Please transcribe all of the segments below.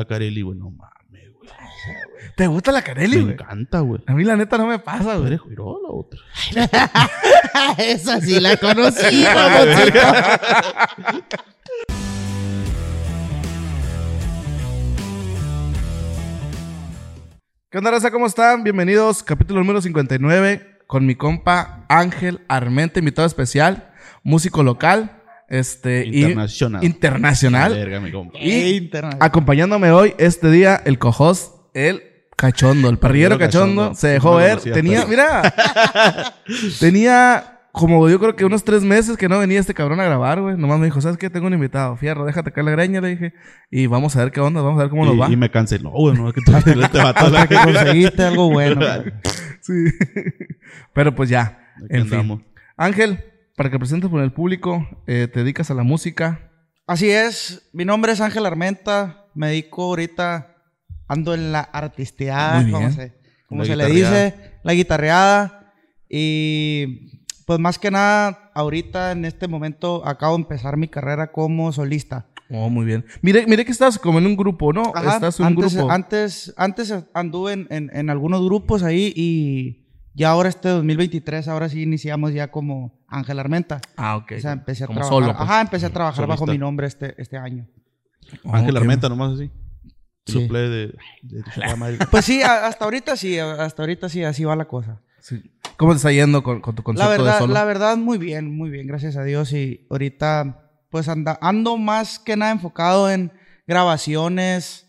la Carelli, güey. No mames, güey. ¿Te gusta la Carelli, Me encanta, güey. A mí la neta no me pasa, ¿Tú güey. eres Juiro la otra? Esa sí la conocí. ¿Qué onda, raza? ¿Cómo están? Bienvenidos, capítulo número 59, con mi compa Ángel Armente, invitado especial, músico local, este... y- Internacional. internacional. Verga, mi compa. Y Internet. acompañándome hoy, este día, el cojos, el cachondo, el parrillero cachondo, cachondo. se dejó No ver. tenía, pero- mira, tenía como yo creo que unos tres meses que no venía este cabrón a grabar, güey. Nomás me dijo, ¿sabes qué? Tengo un invitado. Fierro, déjate caer la greña, le dije. Y vamos a ver qué onda, vamos a ver cómo nos va. Y, y me canceló, güey. No, es que tú vato a la que conseguiste algo bueno. Sí. Pero pues ya. Aquí En fin. Ángel, para que presentes con el público, eh, te dedicas a la música. Así es, mi nombre es Ángel Armenta, me dedico ahorita, ando en la artisteada, como se, como se le dice, la guitarreada. Y pues más que nada, ahorita en este momento acabo de empezar mi carrera como solista. Oh, muy bien. Mire, mire que estás como en un grupo, ¿no? Ajá, Estás en un antes, grupo. Antes, antes anduve en, en- en algunos grupos ahí y ya ahora este 2023, ahora sí iniciamos ya como Ángel Armenta. Ah, ok. O sea, empecé a como trabajar. solo. pues. Ajá, empecé a trabajar bajo mi nombre este, este año. Oh, Ángel. Armenta, nomás así. Sí. De, de. Pues sí, hasta ahorita sí, hasta ahorita sí, así va la cosa. Sí. ¿Cómo te está yendo con, con tu La concepto de verdad, solo? la verdad, muy bien, muy bien, gracias a Dios. Y ahorita, pues anda, ando más que nada enfocado en grabaciones,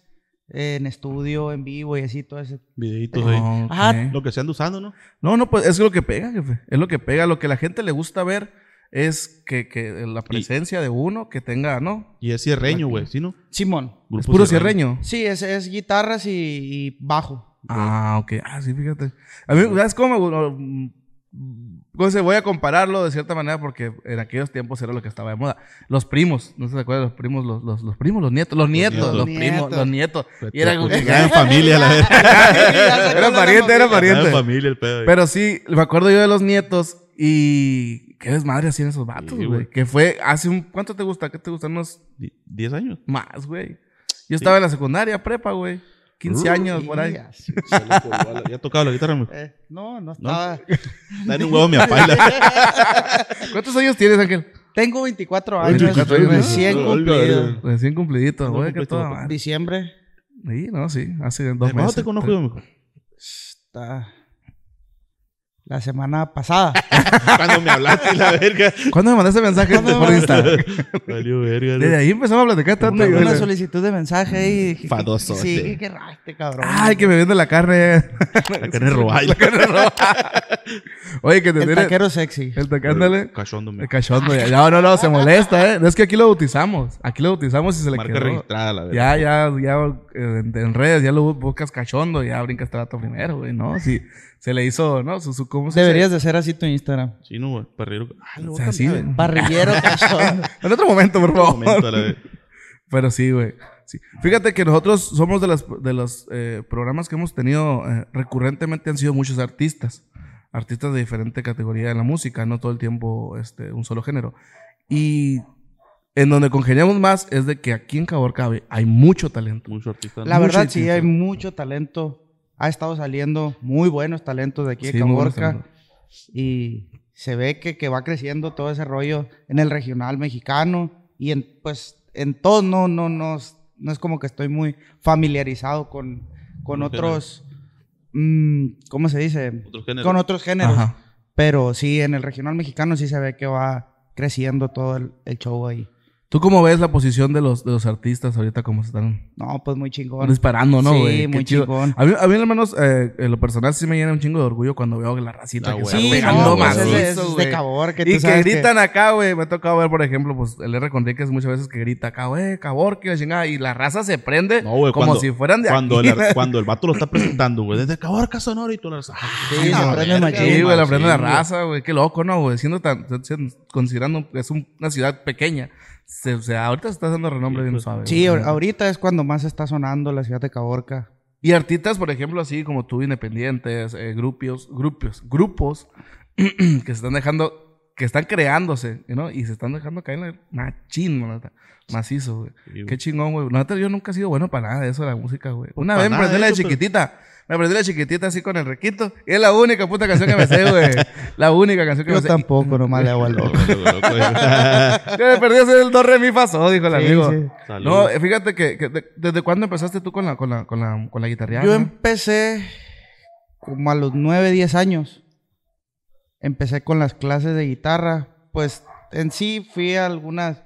en estudio, en vivo y así, todo ese. Videitos ahí. Ajá. Lo que se anda usando, ¿no? No, no, pues es lo que pega, jefe. Es lo que pega. Lo que a la gente le gusta ver es que, que la presencia de uno que tenga, ¿no? Y es cierreño, güey. ¿Sí, no? Simón. Es puro cierreño. Sí, es, es guitarras y, y bajo. Ah, ok. Ah, sí, fíjate. A mí, ¿sabes cómo? Pues voy a compararlo de cierta manera porque en aquellos tiempos era lo que estaba de moda. Los primos, no se acuerdan, los primos, los, los, los primos, los nietos, los nietos, los, primos, los nietos. Y era como que- Ya en familia, la verdad. era pariente, era pariente. en familia el pedo. Pero sí, me acuerdo yo de los nietos y qué desmadre hacían esos vatos, Sí, güey. Que fue hace un... ¿Cuánto te gusta? ¿Qué te gustan? Unos Di- ¿Diez años? más, güey. Yo estaba en la secundaria, prepa, güey. 15 años, por ahí. Sí, Se le colgó a la- ¿Ya tocaba la guitarra? mijo? eh, no, no estaba. Dale un huevo a mi apaila. ¿Cuántos años tienes, Ángel? Tengo 24 años, 24 años, ¿no? recién Olga, cumplido. olga. Recién cumplidito, No güey. Que cumpliste, toda papá. madre. Diciembre. Sí, no, sí. Hace dos ¿Cuándo meses. te conozco yo, mijo? Está la semana pasada. Cuando me hablaste la verga. ¿Cuándo me mandaste mensaje ¿Cuándo por me Insta? Valió verga. Desde ahí empezamos a platicar tanto. una, una solicitud de mensaje ahí. y dije, Fadosote. Sí, qué- qué raste, cabrón. Ay, que me vende la carne. La carne robada. La carne roja. Oye, que te El tiene... taquero sexy. El taquero, ándale. Cachondo, mijo. El cachondo. ya. No, no, no, se molesta, ¿eh? No es que aquí lo bautizamos. Aquí lo bautizamos y se le Marca quedó. registrada, la verga. Ya, ya, ya en, en redes ya lo buscas cachondo, ya brincas este vato primero, güey, ¿no? Si se le hizo, ¿no? Su, su, ¿cómo se Deberías de hacer así tu Instagram. Sí, no, güey. Parrillero. Ah, lo O voy sea, a sí, cambiar, güey. Parrillero cachón. En otro momento, por favor. Momento, a la vez. Pero sí, güey. Sí. Fíjate que nosotros somos de, las, de los eh, programas que hemos tenido eh, recurrentemente han sido muchos artistas. Artistas de diferente categoría de la música, no todo el tiempo este, un solo género. Y en donde congeniamos más es de que aquí en Caborca güey, hay mucho talento. Mucho artista. La Mucho verdad, sí, hay mucho talento. Ha estado saliendo muy buenos talentos de aquí de Sí, Caborca. Y se ve que, que va creciendo todo ese rollo en el regional mexicano. Y en, pues, en todo, no, no, no, es- no es como que estoy muy familiarizado con, con otros. mm, ¿Cómo se dice? Otros. Con otros géneros. Ajá. Pero sí, en el regional mexicano sí se ve que va creciendo todo el, el show ahí. ¿Tú cómo ves la posición de los, de los artistas ahorita como se están No, pues muy chingón. disparando, no, Sí, güey? Qué muy chingón. A mí, a mí al menos, eh, en lo personal, sí me llena un chingo de orgullo cuando veo que la racita Ah, que güey. está Sí, pegando no, pues es de. Caborca. Y tú que sabes gritan acá, güey. Me ha tocado ver, por ejemplo, pues el R. Conríquez muchas veces que grita acá, güey, Caborca y la chingada. Y la raza se prende No, güey, como cuando- si fueran de cuando aquí. El, ar- cuando el vato lo está presentando, güey. Desde Caborca Sonora y tú las... Ah, Sí, la prende. Sí, güey, la prende la raza, güey. Qué loco, ¿no, güey? Siendo tan, considerando que es un- una ciudad pequeña. Se, o sea, ahorita se está dando renombre Sí, bien pues. suave. Sí, güey. ahorita es cuando más está sonando la ciudad de Caborca. Y artistas, por ejemplo, así como tú, independientes, eh, grupos, grupos, grupos que se están dejando que están creándose, ¿no? Y se están dejando caer en la machín. Macizo, güey. Sí. Qué chingón, güey. Yo nunca he sido bueno para nada de eso de la música, güey. Una para vez me aprendí la de eso, pero- chiquitita. Me aprendí la chiquitita así con el requito. Y es la única puta canción que me sé, güey. La única canción que Yo me sé. tampoco, nomás le hago al loco. Yo me perdí hacer el do, re, mi, fa, sol, dijo el Sí, amigo. sí. No, fíjate que, que de- ¿desde cuándo empezaste tú con la, con la, con la, con la guitarreada? Yo empecé como a los 9, 10 años. Empecé con las clases de guitarra. Pues en sí fui a algunas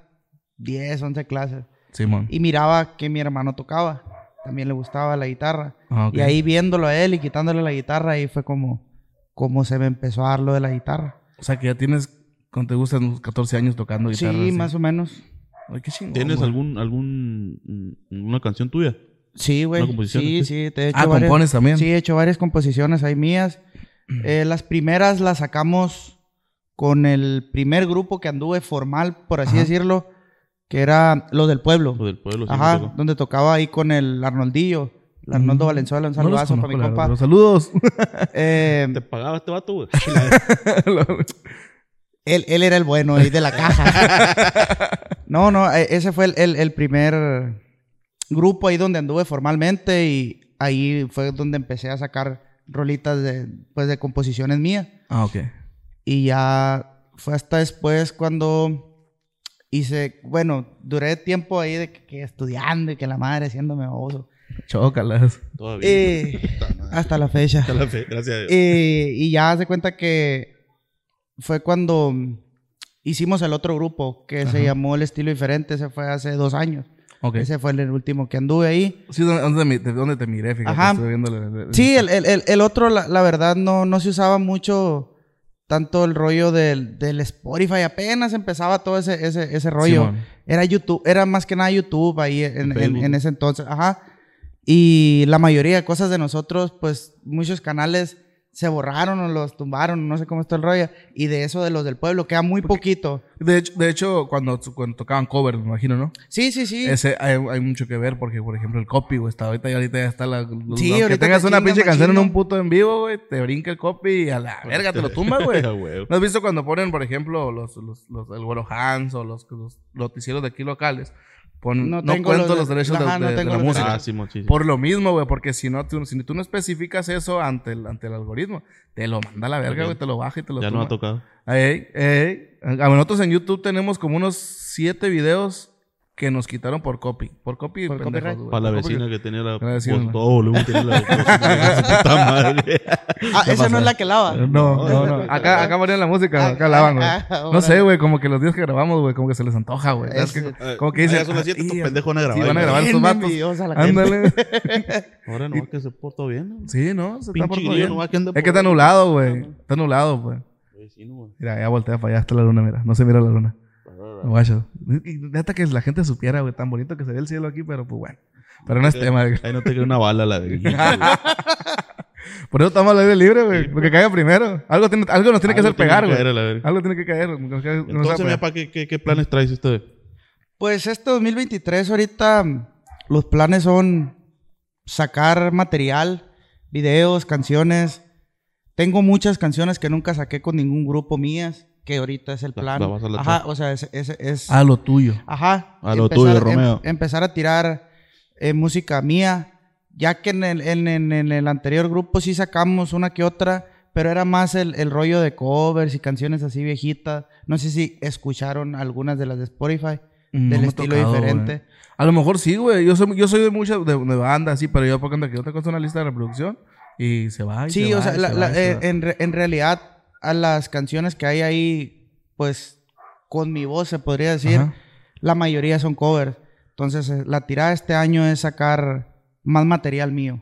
10, 11 clases. Simón. Y miraba que mi hermano tocaba. También le gustaba la guitarra. Ah. Y ahí viéndolo a él y quitándole la guitarra, ahí fue como, como se me empezó a dar lo de la guitarra. O sea, que ya tienes, cuando te gustan, unos 14 años tocando guitarra. sí, más o menos. Ay, qué chingón. ¿Tienes güey. algún, algún, una canción tuya? Sí, güey. ¿Una composición? Sí, sí. Te he hecho Ah, varias- compones también. Sí, he hecho varias composiciones ahí mías. Eh, las primeras las sacamos con el primer grupo que anduve formal, por así Ajá. decirlo, que era Los del Pueblo. O del pueblo. sí, Ajá, me donde tocaba ahí con el Arnoldillo, el Arnoldo Mm. Valenzuela, un No los saludazo para mi compa. pero saludos. Eh, ¿Te pagaba este vato, güey? él, él era el bueno ahí de la caja. no, no, eh, ese fue el, el- el primer grupo ahí donde anduve formalmente y ahí fue donde empecé a sacar rolitas de, pues, de composiciones mías. ah, ok. Y ya fue hasta después cuando hice, bueno, duré tiempo ahí de que, que estudiando y que la madre haciéndome baboso. Chócalas. Todavía. Eh, hasta la fecha. Hasta la fe- Gracias a Dios. Eh, y ya se cuenta que fue cuando hicimos el otro grupo que se llamó El Estilo Diferente. Ese fue hace dos años. Ok. Ese fue el último que anduve ahí. Sí, ¿dónde, dónde mi- de dónde te miré? Fíjate, Ajá. estuve viendo el- el- Sí, el, el- otro, la, la verdad, no, no se usaba mucho tanto el rollo del, del Spotify. Apenas empezaba todo ese, ese, ese rollo. Simón. Era YouTube, era más que nada YouTube ahí en, en- en ese entonces. Ajá. Y la mayoría de cosas de nosotros, pues muchos canales se borraron o los tumbaron, no sé cómo está el rollo. Y de eso de los del pueblo, queda muy poquito. De hecho, de hecho cuando, cuando tocaban covers, me imagino, ¿no? Sí, sí, sí. Ese hay, hay mucho que ver porque, por ejemplo, el copy, güey, está ahorita y ahorita ya está la... los- Sí, aunque ahorita tengas te una pinche canción en un puto en vivo, güey, te brinca el copy y a la verga te lo tumba, güey. ¿No has visto cuando ponen, por ejemplo, los, los, los el Güero Hans o los, los noticieros de aquí locales? Ponen, no, No cuento los los, de- derechos de, ajá, no de- de la música. Ah, sí. Por lo mismo, güey, porque si no, tú, si tú no especificas eso ante el, ante el algoritmo, te lo manda a la verga, güey, te lo baja y te lo Ya no tumba. ha tocado. Ey, ey. A nosotros en YouTube tenemos como unos siete videos que nos quitaron por copy. Por copy, Por pendejos, copyright. güey. Para la copy- vecina que tenía la... La. Por todo volumen tiene la... puta madre. ah, esa no es la que lava. No, no, no. Acá, acá ponían la música, acá la van, güey. Ah, ah, No sé, güey, como que los días que grabamos, güey, como que se les antoja, güey. ¿Sabes Es- qué? Como que dicen. Ah, son las siete, "Ah, estos y- pendejos van a grabar. Sí, van a grabar estos vatos. Ándale. Ahora no que se portó bien. ¿no? Sí, ¿no? Se está Pinche por grillo bien. que Es que está nublado, güey. Está nublado, pues. Vecino, güey. Mira, ya voltea para allá hasta la luna, mira. No se mira la luna. Guacho. Neta que la gente supiera, güey, tan bonito que se ve el cielo aquí, pero pues bueno. Pero no es tema. güey. Ahí no te queda una bala la de... Por eso estamos al aire libre, güey. Lo que caiga primero. Algo, tiene, algo nos tiene que Algo hacer pegar, caer a güey. Algo tiene que caer. nos Entonces, mi pegar. papá, ¿qué, qué, qué planes traes usted? Pues este 2023 ahorita los planes son sacar material, videos, canciones. Tengo muchas canciones que nunca saqué con ningún grupo mías, que ahorita es el La- plan. la vas a lanzar. Ajá, o sea, es, es, es- Ah, lo tuyo. ajá. A lo tuyo, Romeo. empezar a tirar eh, música mía, ya que en el, en, en- en el anterior grupo sí sacamos una que otra, pero era más el, el rollo de covers y canciones así viejitas. No sé si escucharon algunas de las de Spotify, Mm, No del estilo tocado, diferente. güey. A lo mejor sí, güey. Yo soy, yo soy de muchas de, de bandas, sí, pero yo porque anda que yo te cuento una lista de reproducción y se va. y Sí, se o va, sea, la- se la- va, se eh, va. en, re- en realidad a las canciones que hay ahí, pues con mi voz se podría decir, Ajá. la mayoría son covers. Entonces, eh, la tirada este año es sacar más material mío.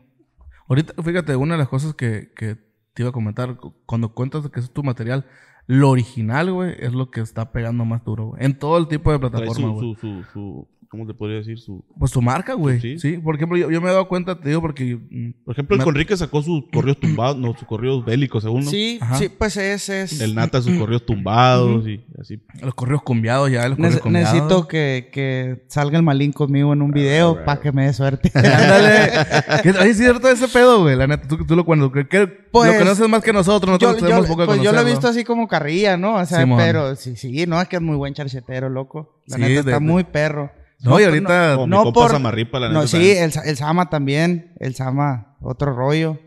Ahorita, fíjate, una de las cosas que, que te iba a comentar, cu- cuando cuentas que es tu material, lo original, güey, es lo que está pegando más duro, güey. En todo el tipo de plataforma, su, güey. su, su, su, ¿cómo te podría decir? Su, Pues tu marca, güey. Sí. Sí. Por ejemplo, yo, yo me he dado cuenta, te digo, porque. por ejemplo, el Me- Conrique sacó sus corridos tumbados, no, sus corridos bélicos, según, ¿no? Sí, Ajá. sí, pues ese es. El Nata sus corridos tumbados y así. Los correos cumbiados ya, los correos Nece- cumbiados. necesito que, que salga el malín conmigo en un video para que me dé suerte. Ándale. ¿Qué- Oye, es cierto ese pedo, güey. La neta, tú, tú lo cuando que, que- Pues, lo conoces más que nosotros, yo, nosotros yo- tenemos poco de pues yo lo he visto así como carrilla, ¿no? O sea, Simón. pero sí, sí, no, es que es muy buen charchetero, loco. La Sí, neta de- está de- muy perro. No, y ahorita. Como no mi por- Samarripa, la neta. No, sí, el, el Sama también. El Sama, otro rollo.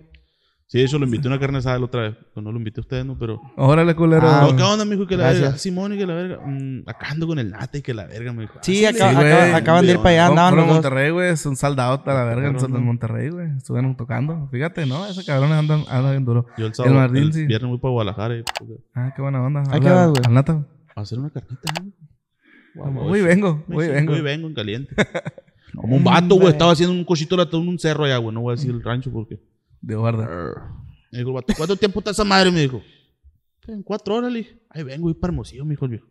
Sí, hecho lo invité a una carne asada la otra vez. Pues no lo invité a ustedes, ¿no? Pero... Órale, culero. Ah, No, ¿Qué onda, mijo? Que la Gracias. verga. Simón y que la verga. Mm, acá ando con el Nata y que la verga, me dijo. Sí, Ah, acá- sí, güey. acá- acaban de ir para allá, No, andaban pero los. Monterrey, güey, es un soldado a la verga en, ¿no? Monterrey, güey. Estuvieron tocando. Fíjate, ¿no? Esos cabrones andan, andan bien duro. Yo el sábado, El el, Martín, sí. viernes voy para Guadalajara y, pues, Ah, qué buena onda. ¿A qué vas, güey? Al nata. a hacer una carnita, ¿no? Voy y vengo, voy y vengo. Voy y vengo en caliente. Como un vato, güey. Estaba haciendo un latón en un cerro allá, güey. No voy a decir el rancho porque... De guarda. Me dijo vato, ¿cuánto tiempo está esa madre? Me dijo. En cuatro horas, le dije. Ahí vengo, voy para Hermosillo, me dijo el viejo.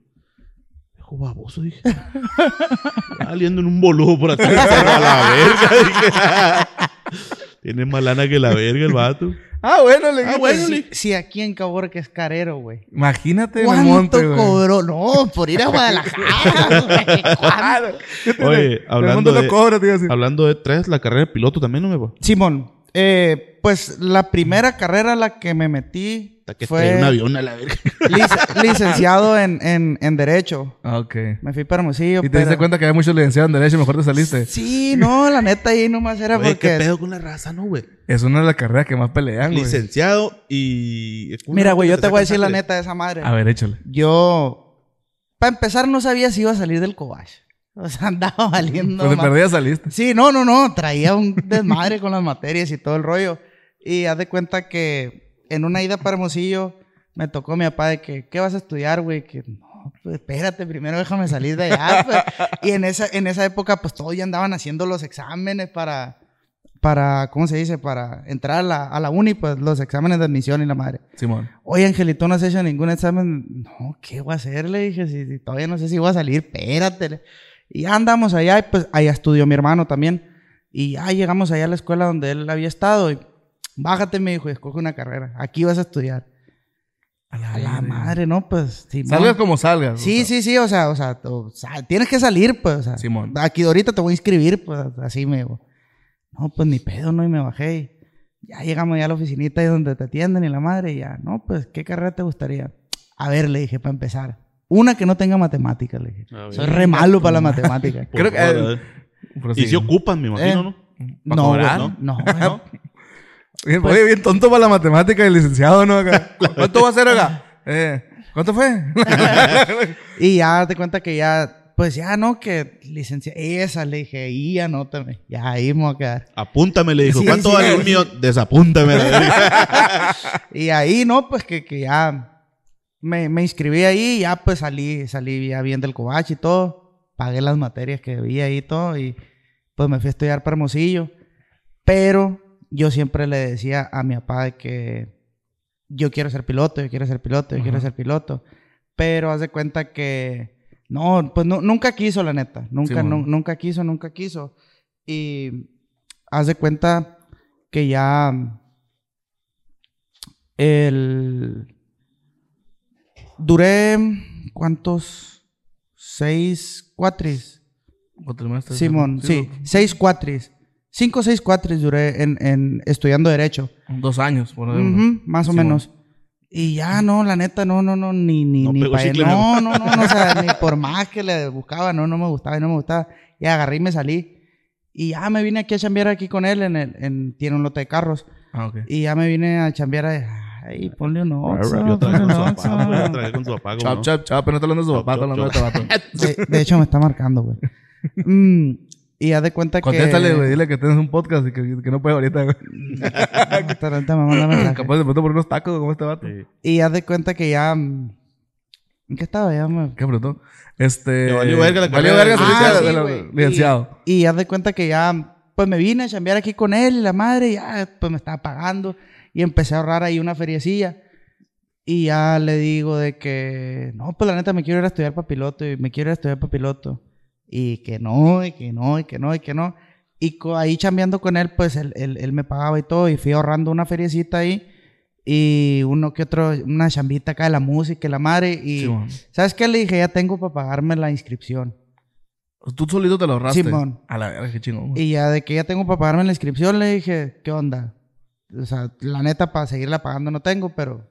Dijo, baboso, dije. Saliendo en un boludo por atrás del cerro a la verga, dije. Tiene más lana que la verga el vato. Ah, bueno, le Ah, bueno, Si, aquí en Cabor que es carero, güey. Imagínate en el ¿Cuánto monte, cobró? No, por ir a Guadalajara, güey. Oye, El hablando mundo de, lo cobra, te iba a decir. hablando de tres, la carrera de piloto también no me va. Simón, eh, pues la primera carrera a la que me metí Hasta que fue un avión a la verga. lic- licenciado en, en, en Derecho. Ah, Ok. Me fui para Hermosillo. Y te diste pero- cuenta que había muchos licenciados en Derecho y mejor te saliste. Sí, no, la neta ahí nomás era Oye, ¿qué porque... pedo con la raza, no, güey? Es una de las carreras que más pelean, güey. Licenciado y... Mira, güey, yo te voy a decir la neta de esa madre. A ver, échale. Yo, para empezar, no sabía si iba a salir del Cobach. O sea, andaba valiendo. Pues de perdida saliste. Sí, no, no, no. Traía un desmadre con las materias y todo el rollo. Y haz de cuenta que en una ida para Hermosillo me tocó mi papá de que, ¿qué vas a estudiar, güey? Que no, pues espérate, primero déjame salir de allá. pues. Y en esa, en esa época, pues todos ya andaban haciendo los exámenes para, para, ¿cómo se dice? Para entrar a la, a la uni, pues los exámenes de admisión y la madre. Simón. Oye, Angelito, no has hecho ningún examen. No, ¿qué voy a hacer? Le dije, si, si todavía no sé si voy a salir, espérate. Y ya andamos allá, y pues allá estudió mi hermano también. Y ya llegamos allá a la escuela donde él había estado. Y bájate, me dijo, y escoge una carrera. Aquí vas a estudiar. A la madre, ¿no? Pues, Simón. Salgas como salgas. Sí, o sea. sí, sí, o sea, o sea, o sea, tienes que salir, pues, o sea, Simón. aquí ahorita te voy a inscribir, pues, así me digo. No, pues ni pedo, no, y me bajé. y ya llegamos ya a la oficinita ahí donde te atienden y la madre, y ya, no, pues, ¿qué carrera te gustaría? A ver, le dije, para empezar. Una que no tenga matemáticas, le dije. A ver. Soy re malo para las matemáticas. Por Creo que- a ver. Pero Y si ocupan, me imagino, Eh. ¿no? no, cobrar? güey, no, no. Oye, Pues- oye, bien tonto para la matemática del licenciado, ¿no? Acá. ¿Cuánto va a ser acá? Eh, ¿Cuánto fue? Y ya te cuenta que ya, pues ya, ¿no? Que licencia, esa, le dije, y anótame. Ya ahí me voy a quedar. Apúntame, le dijo. Sí, ¿Cuánto sí, vale sí. el mío? Desapúntame. la. Y ahí, ¿no? Pues que, que ya me, me inscribí ahí y ya pues salí, salí ya bien del Cobach y todo. Pagué las materias que debía ahí y todo y pues me fui a estudiar para Hermosillo. Pero yo siempre le decía a mi papá de que yo quiero ser piloto, yo quiero ser piloto, yo quiero ser piloto. Pero haz de cuenta que no, pues no- nunca quiso la neta. Nunca, nunca quiso, nunca quiso. Y haz de cuenta que ya el duré ¿cuántos? Seis cuatris. Simón, sí, seis cuatris. Cinco o seis cuatris duré en, en estudiando derecho. Dos años, por ejemplo. Ujú, más o Simón. menos. Y ya no, la neta, no, no, no, ni, ni, No ni chicle, no, no, no, no, o sea, ni por más que le buscaba, no, no me gustaba y no me gustaba. Y agarré y me salí. Y ya me vine aquí a chambear aquí con él en el, en, tiene un lote de carros. Ah, ok. Y ya me vine a chambear a, ay, ponle un Oxxo, Yo traje ponle con su papá, güey. Yo Oxxo. traje con su papá. ¿cómo Chap, no? chap, chap, pero no está hablando de su papá, está hablando de tabaco. De, de hecho, me está marcando, güey. Mm, y haz de cuenta que... Contéstale, güey, dile que tienes un podcast y que, que no puede ahorita, güey. Ahorita me manda mensaje. Capaz de pronto por unos tacos como este vato. Sí. Y haz de cuenta que ya... mm, ¿En qué estaba? Ya me... Qué bruto. Este. Valió verga la Valió carrera verga su Ah, licenciado. Y, y haz de cuenta que ya... Pues me vine a chambear aquí con él y la madre ya pues me estaba pagando. Y empecé a ahorrar ahí una feriecilla. Y ya le digo de que... No, pues la neta me quiero ir a estudiar para piloto. Y me quiero ir a estudiar para piloto. Y que no, y que no, y que no, y que no. Y ahí chambeando con él, pues él, él- él me pagaba y todo. Y fui ahorrando una feriecita ahí. Y uno que otro, una chambita acá de la música y la madre. Y, Simón. ¿sabes qué? Le dije, ya tengo para pagarme la inscripción. Tú solito te lo ahorraste. Simón. A la verga, qué chingón. Y ya de que ya tengo para pagarme la inscripción, le dije, ¿qué onda? O sea, la neta, para seguirla pagando no tengo, pero...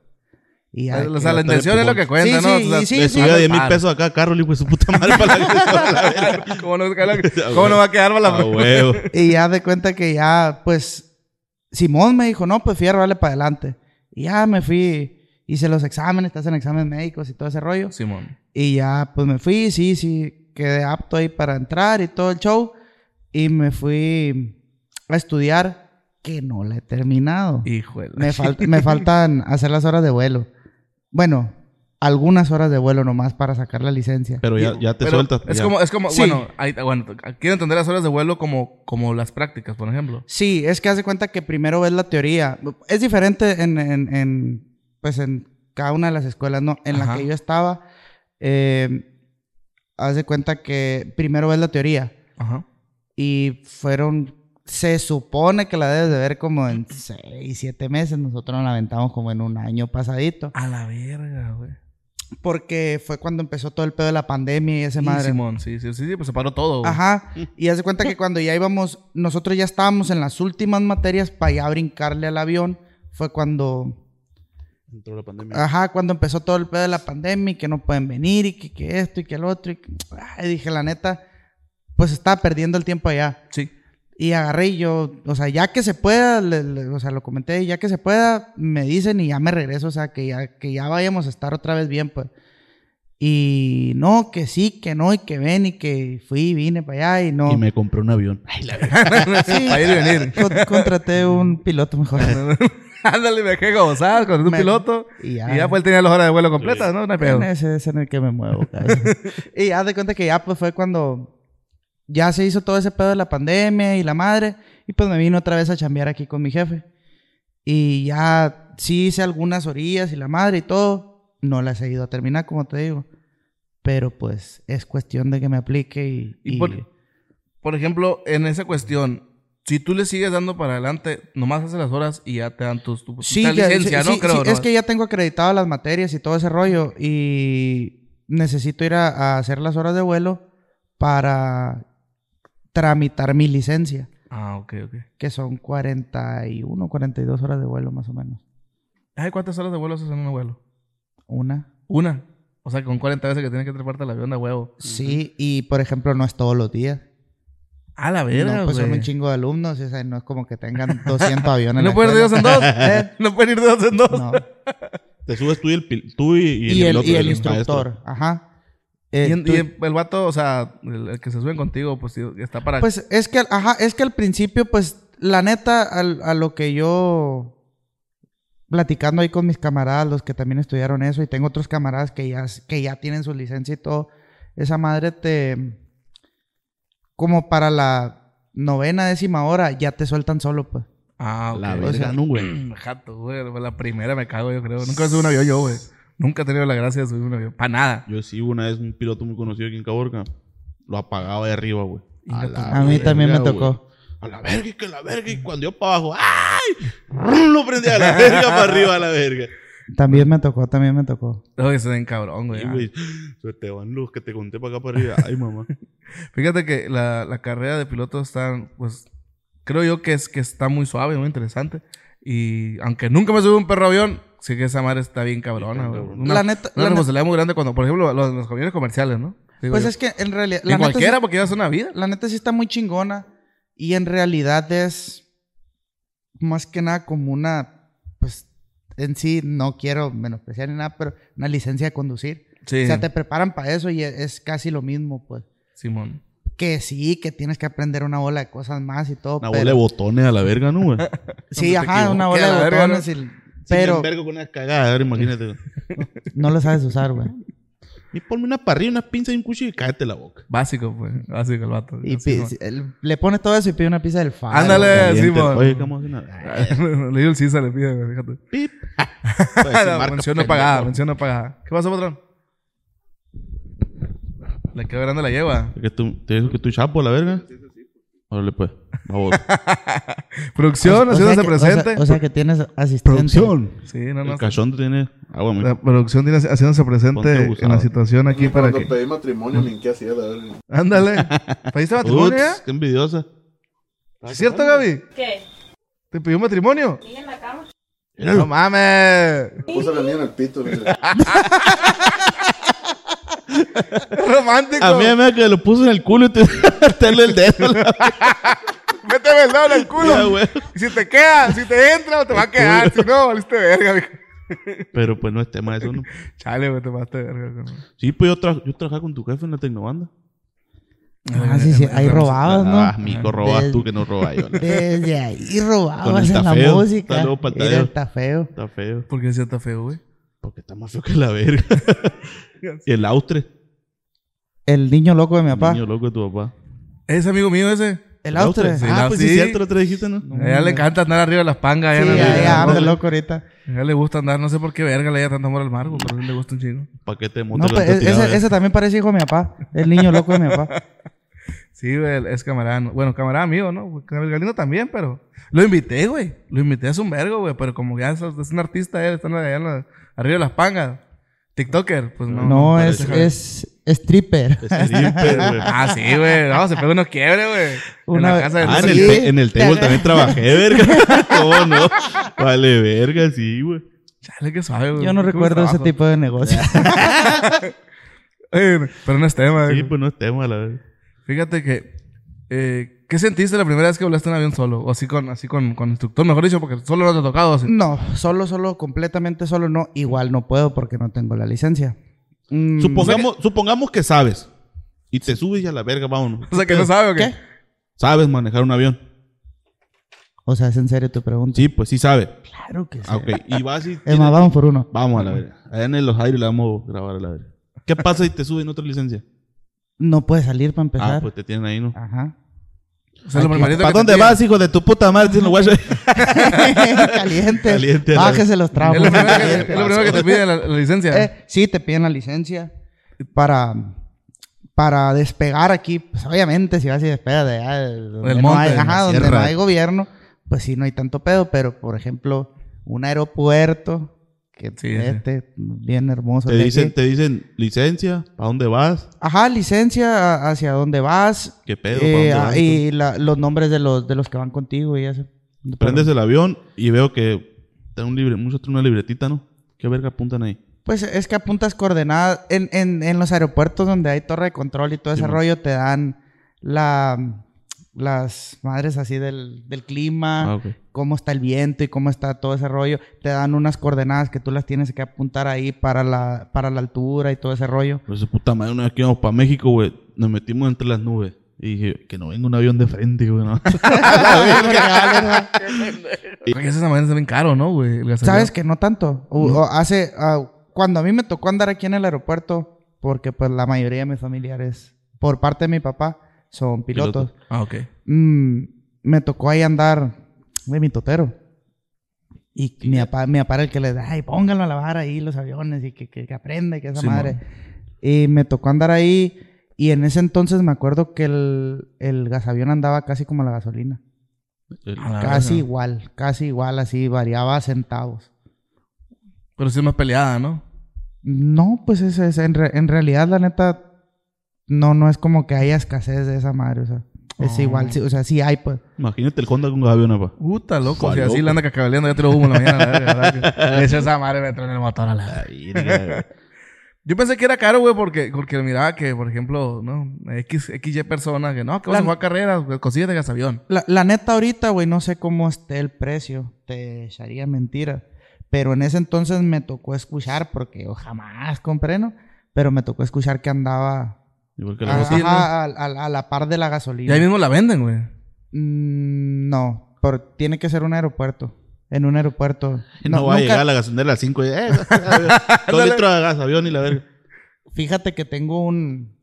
Y ya o sea, la intención es lo que cuenta, Sí, ¿no? sí, O sea, y sí, Le sí. subía 10 mil pesos acá a hijo de su puta madre, para la. ¿Cómo, no, ¿Cómo no va a quedar para la A huevo. Y ya de cuenta que ya, pues, Simón me dijo, no, pues fierro, vale para adelante. Y ya me fui, hice los exámenes, te hacen exámenes médicos y todo ese rollo. Simón. Y ya, pues me fui, sí, sí, quedé apto ahí para entrar y todo el show. Y me fui a estudiar, que no la he terminado. Hijo de la Me, falta- me faltan hacer las horas de vuelo. Bueno, algunas horas de vuelo nomás para sacar la licencia. Pero ya, ya te Pero sueltas. Es ya. como, es como, Sí. bueno, bueno, quiero entender las horas de vuelo como, como las prácticas, por ejemplo. Sí, es que hace cuenta que primero ves la teoría. Es diferente en, en- en, pues en cada una de las escuelas, ¿no? En Ajá. la que yo estaba, eh, haz de cuenta que primero ves la teoría. Ajá. Y fueron, se supone que la debes de ver como en seis, siete meses. Nosotros nos la aventamos como en un año pasadito. A la verga, güey. Porque fue cuando empezó todo el pedo de la pandemia y ese Sí, madre. Simón, sí, sí, sí, sí, pues se paró todo, güey. Ajá. Y haz de cuenta que cuando ya íbamos, nosotros ya estábamos en las últimas materias para ya brincarle al avión. Fue cuando, Entró la pandemia. ajá, cuando empezó todo el pedo de la pandemia y que no pueden venir y que, que esto y que el otro. Y que- ay, dije, la neta, pues estaba perdiendo el tiempo allá. Sí. Y agarré y yo, o sea, ya que se pueda, le- le- o sea, lo comenté, ya que se pueda, me dicen y ya me regreso, o sea, que ya, que ya vayamos a estar otra vez bien, pues. Y no, que sí, que no, y que ven, y que fui, vine para allá y no. Y me compré un avión. Ay, la verga. Sí, Para ir y venir. con- contraté un piloto mejor. Ándale, me dejé gozar con un Me- piloto. y Y ya. ya, pues él tenía las horas de vuelo completas, ¿no? No hay pedo. En ese es en el que me muevo. y ya de cuenta que ya pues fue cuando ya se hizo todo ese pedo de la pandemia y la madre. Y pues me vino otra vez a chambear aquí con mi jefe. Y ya sí hice algunas orillas y la madre y todo. No las he ido a terminar, como te digo. Pero pues es cuestión de que me aplique y... Y y- por, por ejemplo, en esa cuestión, si tú le sigues dando para adelante, nomás haces las horas y ya te dan tus, tu, Sí, ya- licencia, sí, ¿no? sí, Creo, sí, ¿no? es que ya tengo acreditado las materias y todo ese rollo y necesito ir a, a hacer las horas de vuelo para tramitar mi licencia, Ah, ok, ok. que son 41, 42 horas de vuelo más o menos. Ay, ¿cuántas horas de vuelo haces en un vuelo? Una. Una. O sea, con 40 veces que tienes que treparte al avión de huevo. Sí, y por ejemplo no es todos los días. A la verga, no, pues son güey. un chingo de alumnos, o sea, no es como que tengan 200 aviones. en ¿No pueden ir dos en dos? ¿Eh? ¿No pueden ir dos en dos? No. Te subes tú y el, pil- tú y, y Y el, piloto, y el instructor, ajá. Y, Eh, y el, el vato, o sea, el, el que se suben contigo, pues sí, está para... Pues es que, ajá, es que al principio, pues, la neta, al- a lo que yo platicando ahí con mis camaradas, los que también estudiaron eso, y tengo otros camaradas que ya, que ya tienen su licencia y todo, esa madre te, como para la novena, décima hora, ya te sueltan solo, pues. ah, ok. La O verga, sea, no, güey. Jato, güey. La primera me cago, yo creo. Nunca subí un avión yo, güey. Nunca he tenido la gracia de subir un avión. Para nada. Yo sí, una vez un piloto muy conocido aquí en Caborca. Lo apagaba de arriba, güey. A mí también me tocó. A la verga, y que la verga. Y cuando yo para abajo, ¡ay! Lo prendía a la verga para arriba, a la verga. También me tocó, también me tocó. Oye, se ven cabrón, güey. Y, güey, te van los que te conté para acá para arriba. Ay, mamá. Fíjate que la, la carrera de piloto está, pues, creo yo que es que está muy suave, muy interesante. Y aunque nunca me subí un perro avión, sí que esa madre está bien cabrona, güey. Una, La neta- una la responsabilidad muy grande cuando, por ejemplo, los, los camiones comerciales, ¿no? Digo Pues yo. es que en realidad... en La neta, cualquiera, sí, porque ya es una vida. la neta sí está muy chingona. Y en realidad es más que nada como una, pues, en sí no quiero menospreciar ni nada, pero una licencia de conducir. Sí, O sea, te preparan para eso y es, es casi lo mismo, pues. Simón. Que sí, que tienes que aprender una bola de cosas más y todo. Una pero... bola de botones a la verga, ¿no, güey? Sí, ajá, una bola de verga, botones. y- Pero... Verga con una cagada, a ver, imagínate. no lo sabes usar, güey. Y ponme una parrilla, una pinza y un cuchillo y cállate la boca. Básico, pues. Básico el vato. Y ¿no? le pone todo eso y pide una pizza del faro. Ándale. sí, mon. Oye, ¿cómo hace una? Le dio el CISA, le pide, güey, fíjate. Pip. Pues, mención no pagada, mención no pagada. ¿Qué pasó, patrón? Le quedó grande la yegua. Que tú, te dijo que tú chapo, la verga. Órale, pues. Vamos. Producción, haciéndose o sea- presente. O sea, que tienes asistente. Sí, no, no. El cachón tiene agua, La mijo. producción tiene haciéndose presente en la situación aquí para Cuando que. pedí matrimonio, ni qué hacía, la. Ándale. ¿Pediste matrimonio ya? qué envidiosa. ¿Es cierto, Gaby? ¿Qué? ¿Te pidió matrimonio? ¿Sigue en la cama? No mames. Puse la niña en el pito. Romántico. A mí me que lo puso en el culo y te meterle el dedo. la- Méteme el dedo en el Ya, culo. güey. Y si te queda, si te entra, te va a quedar. Si no, valiste verga, mijo. Pero pues no es tema de eso, ¿no? Chale, güey, te mataste verga. güey. Sí, pues yo, tra yo trabajaba con tu jefe en la Tecnobanda. Ah, sí, sí. Ahí robabas, ¿no? Ah, mico, robas Des- tú que no robas yo. ¿no? Desde ahí robabas en la música. Pa'l Era el tafeo. Está feo. ¿Por qué decía está feo, güey? Porque está más feo que la verga. Y el austre. El niño loco de mi papá. Niño loco de tu papá. ¿Es amigo mío ese? El austre. Sí, ah, pues sí. sí, cierto, lo te dijiste, ¿no? A ella le encanta andar arriba de las pangas. Sí, ella, ya, no- ya, anda no- loco ahorita. a ella le gusta andar, no sé por qué verga le da tanto amor al mar, güey, pero a él le gusta un chingo. Paquete de No, moto. pues, ese, ese también parece hijo de mi papá. El niño loco de mi papá. Sí, güey, es camarada. Bueno, camarada mío, ¿no? El Galindo también, pero... Lo invité, güey. Lo invité a un vergo, güey. Pero como ya es, es un artista, él está allá en la- arriba de las pangas. TikToker, pues no. No, es, es stripper. Stripper, güey. Ah, sí, güey. No, se pega unos quiebres, güey. En la casa de Ah, en Sí. el, te- en el table también trabajé, verga. ¿Cómo no? Vale, verga, sí, güey. Chale, qué suave, güey. Yo no Qué recuerdo ese trabajo. tipo de negocio. Pero no es tema, Sí, güey. pues no es tema, la verdad. Fíjate que... eh, ¿Qué sentiste la primera vez que volaste en avión solo? O así con, así con, con instructor, mejor dicho, porque solo no te ha tocado. así. No, solo, solo, completamente solo no. Igual no puedo porque no tengo la licencia. Mm, Supongamos, supongamos que sabes. Y te subes y a la verga, vámonos. O sea, que no sabe o qué. ¿Qué? Sabes manejar un avión. O sea, es en serio tu pregunta. Sí, pues sí sabe. Claro que sí. Ah, ok. Y vas y... Es tienes- más, vamos por uno. Vamos a la verga. Allá en los aires la vamos a grabar a la verga. ¿Qué pasa si te suben otra licencia? No puede salir para Ah, empezar. pues te tienen ahí, ¿no? Ajá. O sea, lo primerito ¿Para dónde piden- vas, hijo de tu puta madre? Caliente. Caliente, Bájese los trapos. Es lo primero que, Caliente. es lo primero que te pide la, la licencia. Eh, sí, te piden la licencia para, para despegar aquí. Pues obviamente, si vas y despegas de allá, de donde, Del no monte, hay, de la ajá, donde sierra. no hay gobierno, pues sí, no hay tanto pedo. Pero, por ejemplo, un aeropuerto que Sí, sí. este, bien hermoso. Te dicen, aquí. te dicen licencia, ¿para dónde vas? Ajá, licencia a- hacia dónde vas. ¿Qué pedo? eh, ¿Pa' dónde ah, vas? y la- los nombres de los, de los que van contigo y eso. Prendes el avión y veo que está un libre, tienen una libretita, ¿no? ¿Qué verga apuntan ahí? Pues es que apuntas coordenadas. En, en, en los aeropuertos donde hay torre de control y todo ese Sí, rollo, te dan la, las madres así del, del clima, Ah, ok. Cómo está el viento y cómo está todo ese rollo. Te dan unas coordenadas que tú las tienes que apuntar ahí para la, para la altura y todo ese rollo. Pues puta madre, una vez que íbamos para México, güey, nos metimos entre las nubes. Y dije, que no venga un avión de frente, güey. ¿no? Porque esa manera es bien caro, ¿no, güey? ¿Sabes que no tanto? O- o hace, ah, cuando a mí me tocó andar aquí en el aeropuerto, porque pues la mayoría de mis familiares, por parte de mi papá, son pilotos. Piloto. Ah, ok. Mm, me tocó ahí andar de mi totero. Y mi papá, mi papá era el que le da, ay, pónganlo a lavar ahí los aviones y que, que, que aprenda y que esa Sí, madre. Y me tocó andar ahí. Y en ese entonces me acuerdo que el, el gasavión andaba casi como la gasolina. El- A la Casi igual, casi igual, así, variaba centavos. Pero sí es más peleada, ¿no? No, pues es, es- en, re- en realidad, la neta, no, no es como que haya escasez de esa madre, o sea, es Oh. igual, sí, o sea, sí hay, pues. Imagínate el Honda con gavión, pa. Puta, loco. Si así le anda cacabeleando, ya te lo humo en la mañana. la verga, ¿verdad? Que- De hecho, esa madre me trae en el motor a la. Yo pensé que era caro, güey, porque, porque miraba que, por ejemplo, ¿no? X, XY personas que no, que vas a La- jugar carreras, cosillas de gasavión. La, la neta, ahorita, güey, no sé cómo esté el precio, te echaría mentira, pero en ese entonces me tocó escuchar, porque yo jamás compré, ¿no? Pero me tocó escuchar que andaba Igual que la ajá, gasolina. a, a- a la par de la Y gasolina. ahí mismo la venden, güey. Mm, no, pero tiene que ser un aeropuerto. En un aeropuerto. Y no, va a nunca- llegar a la gasolinera a las 5 y... Eh, dos litros de gas, avión y la verga. Fíjate que tengo un.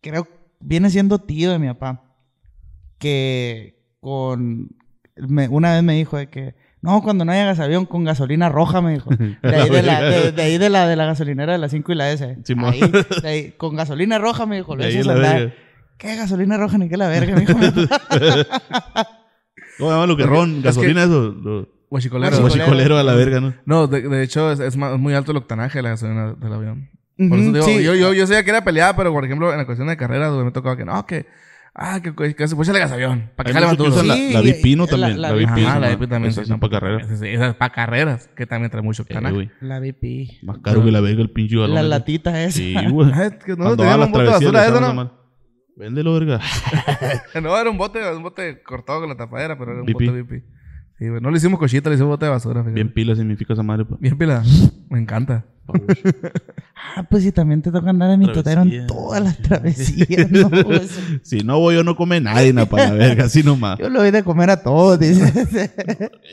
Creo. Viene siendo tío de mi papá. Que con. me- una vez me dijo de que. No, cuando no haya gasavión, con gasolina roja, me dijo. De ahí de la, de, de ahí de la, de la gasolinera de la 5 y la S. Ahí, de ahí, con gasolina roja, me dijo. Lo De ahí la verga. ¿Qué gasolina roja ni qué la verga, me dijo. ¿Cómo se llama lo que ron? Es ¿Gasolina eso? Lo-. Guachicolero. Guachicolero a la verga, ¿no? No, de, de hecho es, es ma- es muy alto el octanaje de la gasolina del avión. Por Ujú, eso digo, sí. yo, yo, yo sabía que era peleada, pero por ejemplo, en la cuestión de carreras, me tocaba que no, que. Ah, que, que, que se puede echarle gasavión. Para que jale más duro. la, la Vipino también. la La, Vipino. Vipino. Ajá, la ¿no? VIP también. Esa sí, son para carreras. Esa, sí, esa es para carreras, que también trae mucho Eh, octanaje. La VP. Más caro que la verga el pinche balón. La ese. latita esa. Sí, güey. Ah, es que no, Cuando tenía va a un bote de basura eso, ¿no? Véndelo, verga. No, era un bote, un bote cortado con la tapadera, pero era un bote VIP. Sí, güey. No le hicimos cochita, le hicimos bote de basura. fíjate. Bien pila significa esa madre, pues. Bien pila. Me encanta. Ah, pues sí, también te toca andar en mi totero en Travesía. todas las travesías, ¿no? Pues, Si no voy yo, no come nadie, na, para la verga, así nomás. yo le doy de comer a todos, dice.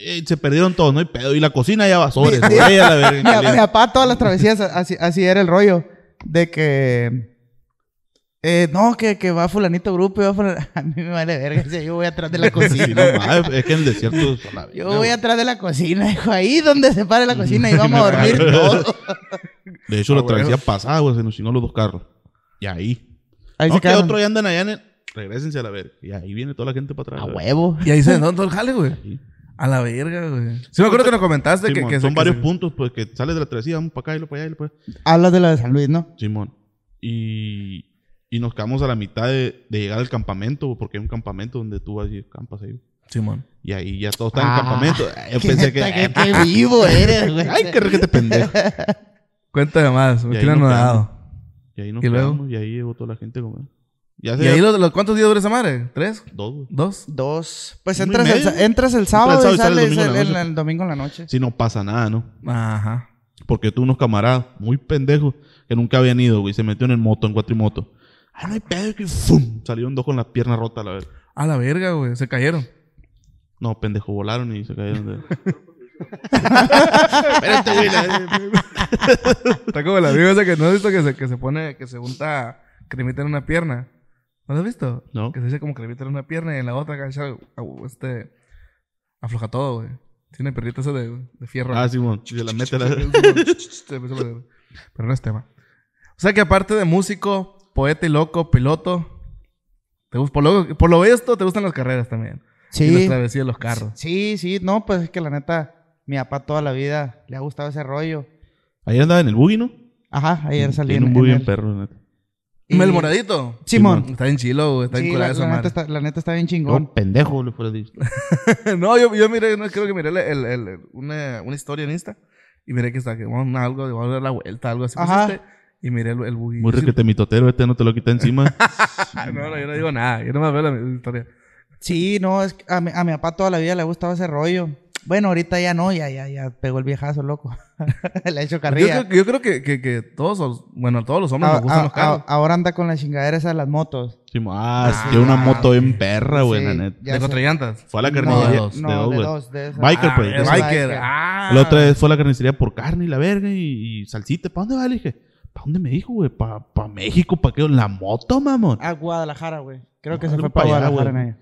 Eh, se perdieron todos, no hay pedo. Y la cocina ya basores. güey, a la verga. en Mi, mi caliente. papá, todas las travesías, así, así era el rollo. De que. Eh, no, que, que va fulanito grupo y va fulanito. A mí me vale verga. yo voy atrás de la Sí, cocina. no es que en el desierto. a la verga, Yo voy atrás de la cocina, dijo. Ahí donde se pare la cocina y vamos a dormir todos. De hecho, Ah, la travesía pasada, güey, se nos chinó los dos carros. Y ahí. Ahí no, se que otro ya andan allá en el... Regrésense a la verga. Y ahí viene toda la gente para atrás. A huevo. Y ahí se desnudó todo el jale, güey. A la verga, güey. Sí, me acuerdo que nos comentaste que, son que varios se- puntos, pues, que sales de la travesía, vamos para acá y lo para allá y lo para allá. Hablas de la de San Luis, ¿no? Simón. Y, y nos quedamos a la mitad de, de llegar al campamento, porque hay un campamento donde tú vas y campas ahí. Simón. Y ahí ya todo está en Ah, el campamento. Yo Qué pensé que... qué- qué vivo eres, güey. Ay, qué requete pendejo. Cuéntame más, Y me nos anodado. Y ahí nos ¿Y luego? quedamos y ahí llegó toda la gente a comer. Ya ¿Y ahí los, los- cuántos días dura esa madre? ¿Tres? Dos, güey. ¿Dos? Dos. Pues y entras el, entras el sábado sábado y y sales sales el domingo en el, la el- el domingo en la noche. Si no pasa nada, ¿no? Ajá. Porque tú unos camaradas muy pendejos que nunca habían ido, güey, se metió en el moto, en cuatrimoto. Ah, no hay pedo, que ¡fum! Salieron dos con las piernas rotas, la verdad. A la verga, güey. Se cayeron. No, pendejo, volaron y se cayeron de... Espérate, güey. la- Está como el amigo ese que no has visto que se, que se pone, que se junta cremita en una pierna. ¿No lo has visto? No. Que se echa como cremita en una pierna y en la otra au, este, afloja todo, güey. Tiene perrito ese de, de fierro. Ah, Simón. Se la mete la... Pero no es tema. O sea que aparte de músico, poeta y loco, piloto, te gusta, por, lo, por lo visto te gustan las carreras también. Y las Sí. travesías, los carros. Sí, sí. No, pues es que la neta, mi papá toda la vida le ha gustado ese rollo. Ayer andaba en el buggy, ¿no? Ajá, ayer salí Tiene en, un buggy en bien el- perro, la neta. y- El moradito. Simón. Está bien chilo, güey. Está bien Sí, curada la, esa la neta está, la neta está bien chingón. No, pendejo, le fuera dicho. no, yo, yo miré, no, creo que miré el, el- el- una, una historia en Insta y miré que está, que vamos a algo, vamos a dar la vuelta, algo así. Ajá. pusiste, y miré el, el buggy. Muy requete mitotero, este no te lo quita encima. no, no, yo no digo nada. Yo nomás veo la historia. Sí, no, es que a mi, a mi papá toda la vida le ha gustado ese rollo. Bueno, ahorita ya no, ya, ya, ya pegó el viejazo, loco. le ha hecho Yo carrilla. creo, yo creo que, que, que todos, los- bueno, a todos los hombres A- nos gustan a- los carros. a- ahora anda con la chingadera esa de las motos. Simón. Ah, Ah, tiene una moto bien perra, güey, Sí, la neta. de cuatro llantas. Fue a la No, carnicería. de de dos, dos, no, de güey. dos, de esas. Biker, Ah, pues. de Es biker. biker. Ah. La otra vez fue a la carnicería por carne y la verga y, y salsita. ¿Para dónde va? Le dije, ¿para dónde me dijo, güey? ¿Para pa México? ¿Para qué? ¿En la moto, mamón? A Guadalajara, güey. Creo que No, se fue para Guadalajara güey. en ella.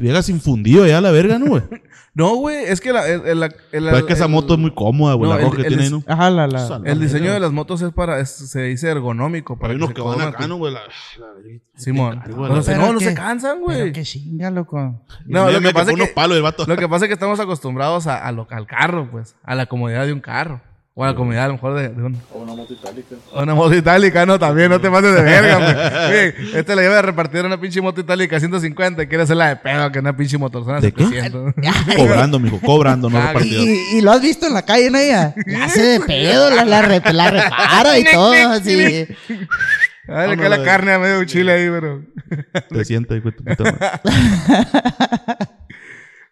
Llegas infundido allá a la verga, ¿no, güey? No, güey, es que la, el, el- el- Pero es que esa el- moto es muy cómoda, güey. No, la que el tiene ahí, ¿no? Ajá, la, El diseño de las motos es para, es- se dice ergonómico. Para Hay unos que van acá, ¿no, güey? La, la- Simón. No, no se cansan, Pero güey. que chinga, loco. No, lo que pasa es unos que, palos el vato. lo que pasa es que estamos acostumbrados a, al carro, pues. A la comodidad de un carro. O a la comodidad, a lo mejor, de, de un- O una moto itálica. una moto itálica. No, también, no te pases de verga, güey. Oye, Este le lleva a repartir una pinche moto itálica 150 y quiere hacerla de pedo que una pinche motorzona ¿De qué? 700. Cobrando, mijo. Cobrando, no Ah, repartido. Y, y lo has visto en la calle, ¿no? Ella la hace de pedo, la, la, re- la repara y todo, así. Ah, le No, cae la carne a medio chile ahí, pero... Te hijo de tu puta madre.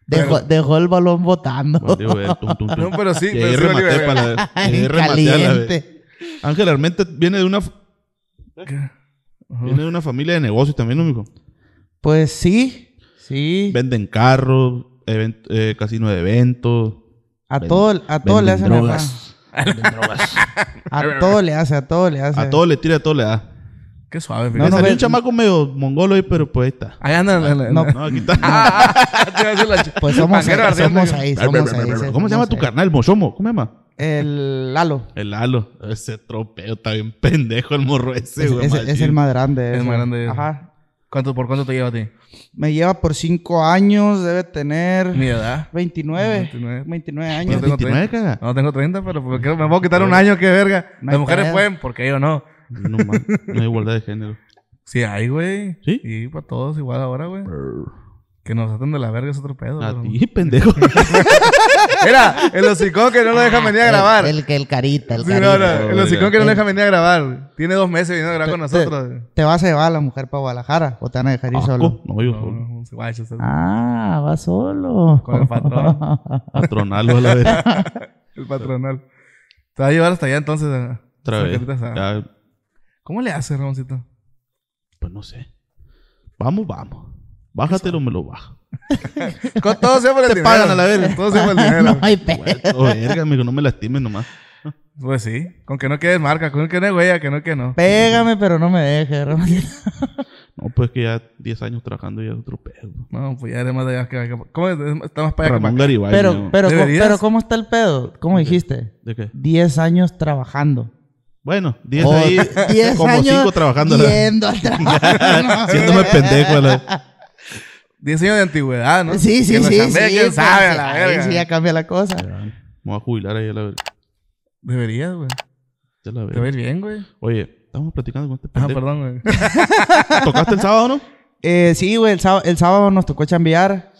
Dejó, dejó el balón botando. Tum, tum, tum. No, pero sí, Y pero sí rematé para la... la... caliente. Ángel Armenta viene de una... Viene de una familia de negocios también, ¿no, mijo? Pues sí, sí. Venden carros, event- eh, casino de eventos. A ven- todo, a todo le hace venden mi papá. drogas. Venden drogas. A todo le hace, a todo le hace. A todo le tira, a todo le da. Qué suave, No, no, un chamaco medio mongolo ahí, pero pues ahí está. Ahí la- en No. No, aquí está. Te iba a decir la ch- Pues somos, somos ahí, somos ahí. ¿Cómo se llama tu carnal? ¿Mochomo? ¿Cómo se llama? El Lalo. El Lalo. Ese tropeo está bien pendejo el morro ese, Es, güey. es- el más grande. Es más grande. Ajá. ¿Cuánto, ¿Por cuánto te lleva a ti? Me lleva por cinco años, debe tener Mi edad. 29. 29. 29 Yo años. tengo 29, 30. caga. No tengo 30, pero ¿por qué me puedo quitar un año? ¿Qué verga? No Las mujeres pueden, porque yo no. No, más, no hay igualdad de género. Sí hay, güey. ¿Sí? Y para todos igual ahora, güey. Que nos aten de la verga es otro pedo. A pero- ti, pendejo. Mira, el hocicón que no lo deja venir a grabar. El, el, el carita, el Sí, carita. no, no, el hocicón que no lo deja venir a grabar. Tiene dos meses viniendo a grabar con Te- nosotros. ¿Te vas a llevar a la mujer para Guadalajara o te van a dejar ir solo? No, yo No, solo. Ah, va solo. Con el patrón. La vez. El patronal. Te va a llevar hasta allá entonces. Otra vez. Ya, ¿Cómo le haces, Ramoncito? pues no sé. Vamos, vamos. Bájatelo, me lo bajo. Con todo por el Te dinero. pagan a la verga. Todo por el dinero. No hay pedo. Verga, amigo, no me lastimes nomás. Pues sí. Con que no quedes marca. Con que no hay huella. Que no, que no. Pégame, pero no me dejes. Ramoncito. No, pues que ya 10 años trabajando y ya es otro pedo. No, pues ya eres más de allá que que- ¿Cómo es? Está más para allá que Ramón para acá. Garibay. Pero, pero, pero, ¿cómo está el pedo? ¿Cómo dijiste? ¿De qué? 10 años trabajando. Bueno, 10 O ahí, 10 como años 5 trabajando. Yendo al trabajo. Haciéndome pendejo. la- 10 años de antigüedad, ¿no? Sí, sí, Que sí. chambee, sí, quién pues, sabe, a la ahí verga. sí ya cambia la cosa. Me voy a jubilar ahí a la verga. Deberías, güey. Ya la Te verga. ir bien, güey. Oye, estamos platicando con este Ah, pendejo. perdón, güey. ¿Tocaste el sábado, no? Eh, sí, güey, el, sábado, el sábado nos tocó chambear.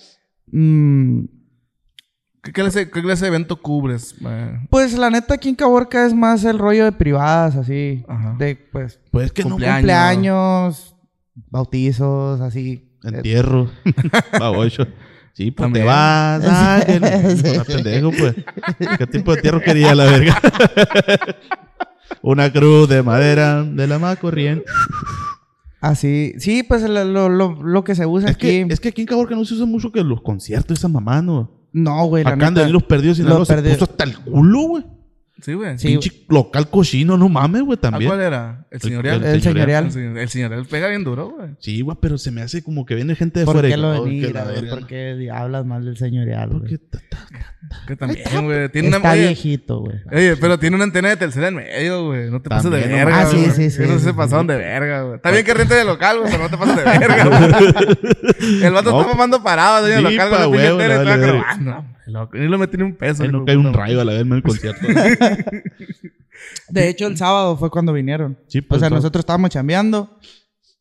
Mm, ¿Qué clase, qué clase de evento cubres? man? pues la neta aquí en Caborca es más el rollo de privadas, así. Ajá. De, pues, Pues que no. Cumpleaños. cumpleaños, bautizos, así. Entierro. Babocho. Sí, pues También. te vas. No seas pendejo, pues. ¿Qué tipo de entierro quería la verga? Una cruz de madera de la más corriente. Así. Sí, pues lo, lo, lo- lo que se usa Es aquí. que, es que aquí en Caborca no se usa mucho que los conciertos, esa mamá, ¿no? No, güey, Acá han de neta. venir los se perdidos. puso hasta el culo, güey. Sí, güey. Sí, Pinche local cochino, no mames, güey, ¿A también. cuál era? ¿El señorial? El señorial. El señor- El señorial pega bien duro, güey. Sí, güey, pero se me hace como que viene gente de ¿Por fuera. qué y- lo oh, que güey? verga, ¿Por qué hablas mal del señorial, ¿no? güey? Porque ta- ta- Que también, güey. Tiene. Está Oye, viejito, güey. oye, pero tiene una antena de tercera en medio, güey. No te pases de no verga, Ah, sí, güey. sí, sí, Eso sí, se sí. pasaron de verga, güey. Está bien que rente de local, güey, pero no te pases de verga, güey. El vato No, está mamando parado, dueño local, pa' y lo metí ni un peso. No de cae un rayo a la vez en el concierto. De hecho, el sábado fue cuando vinieron. Sí, pues, o sea, nosotros estábamos chambeando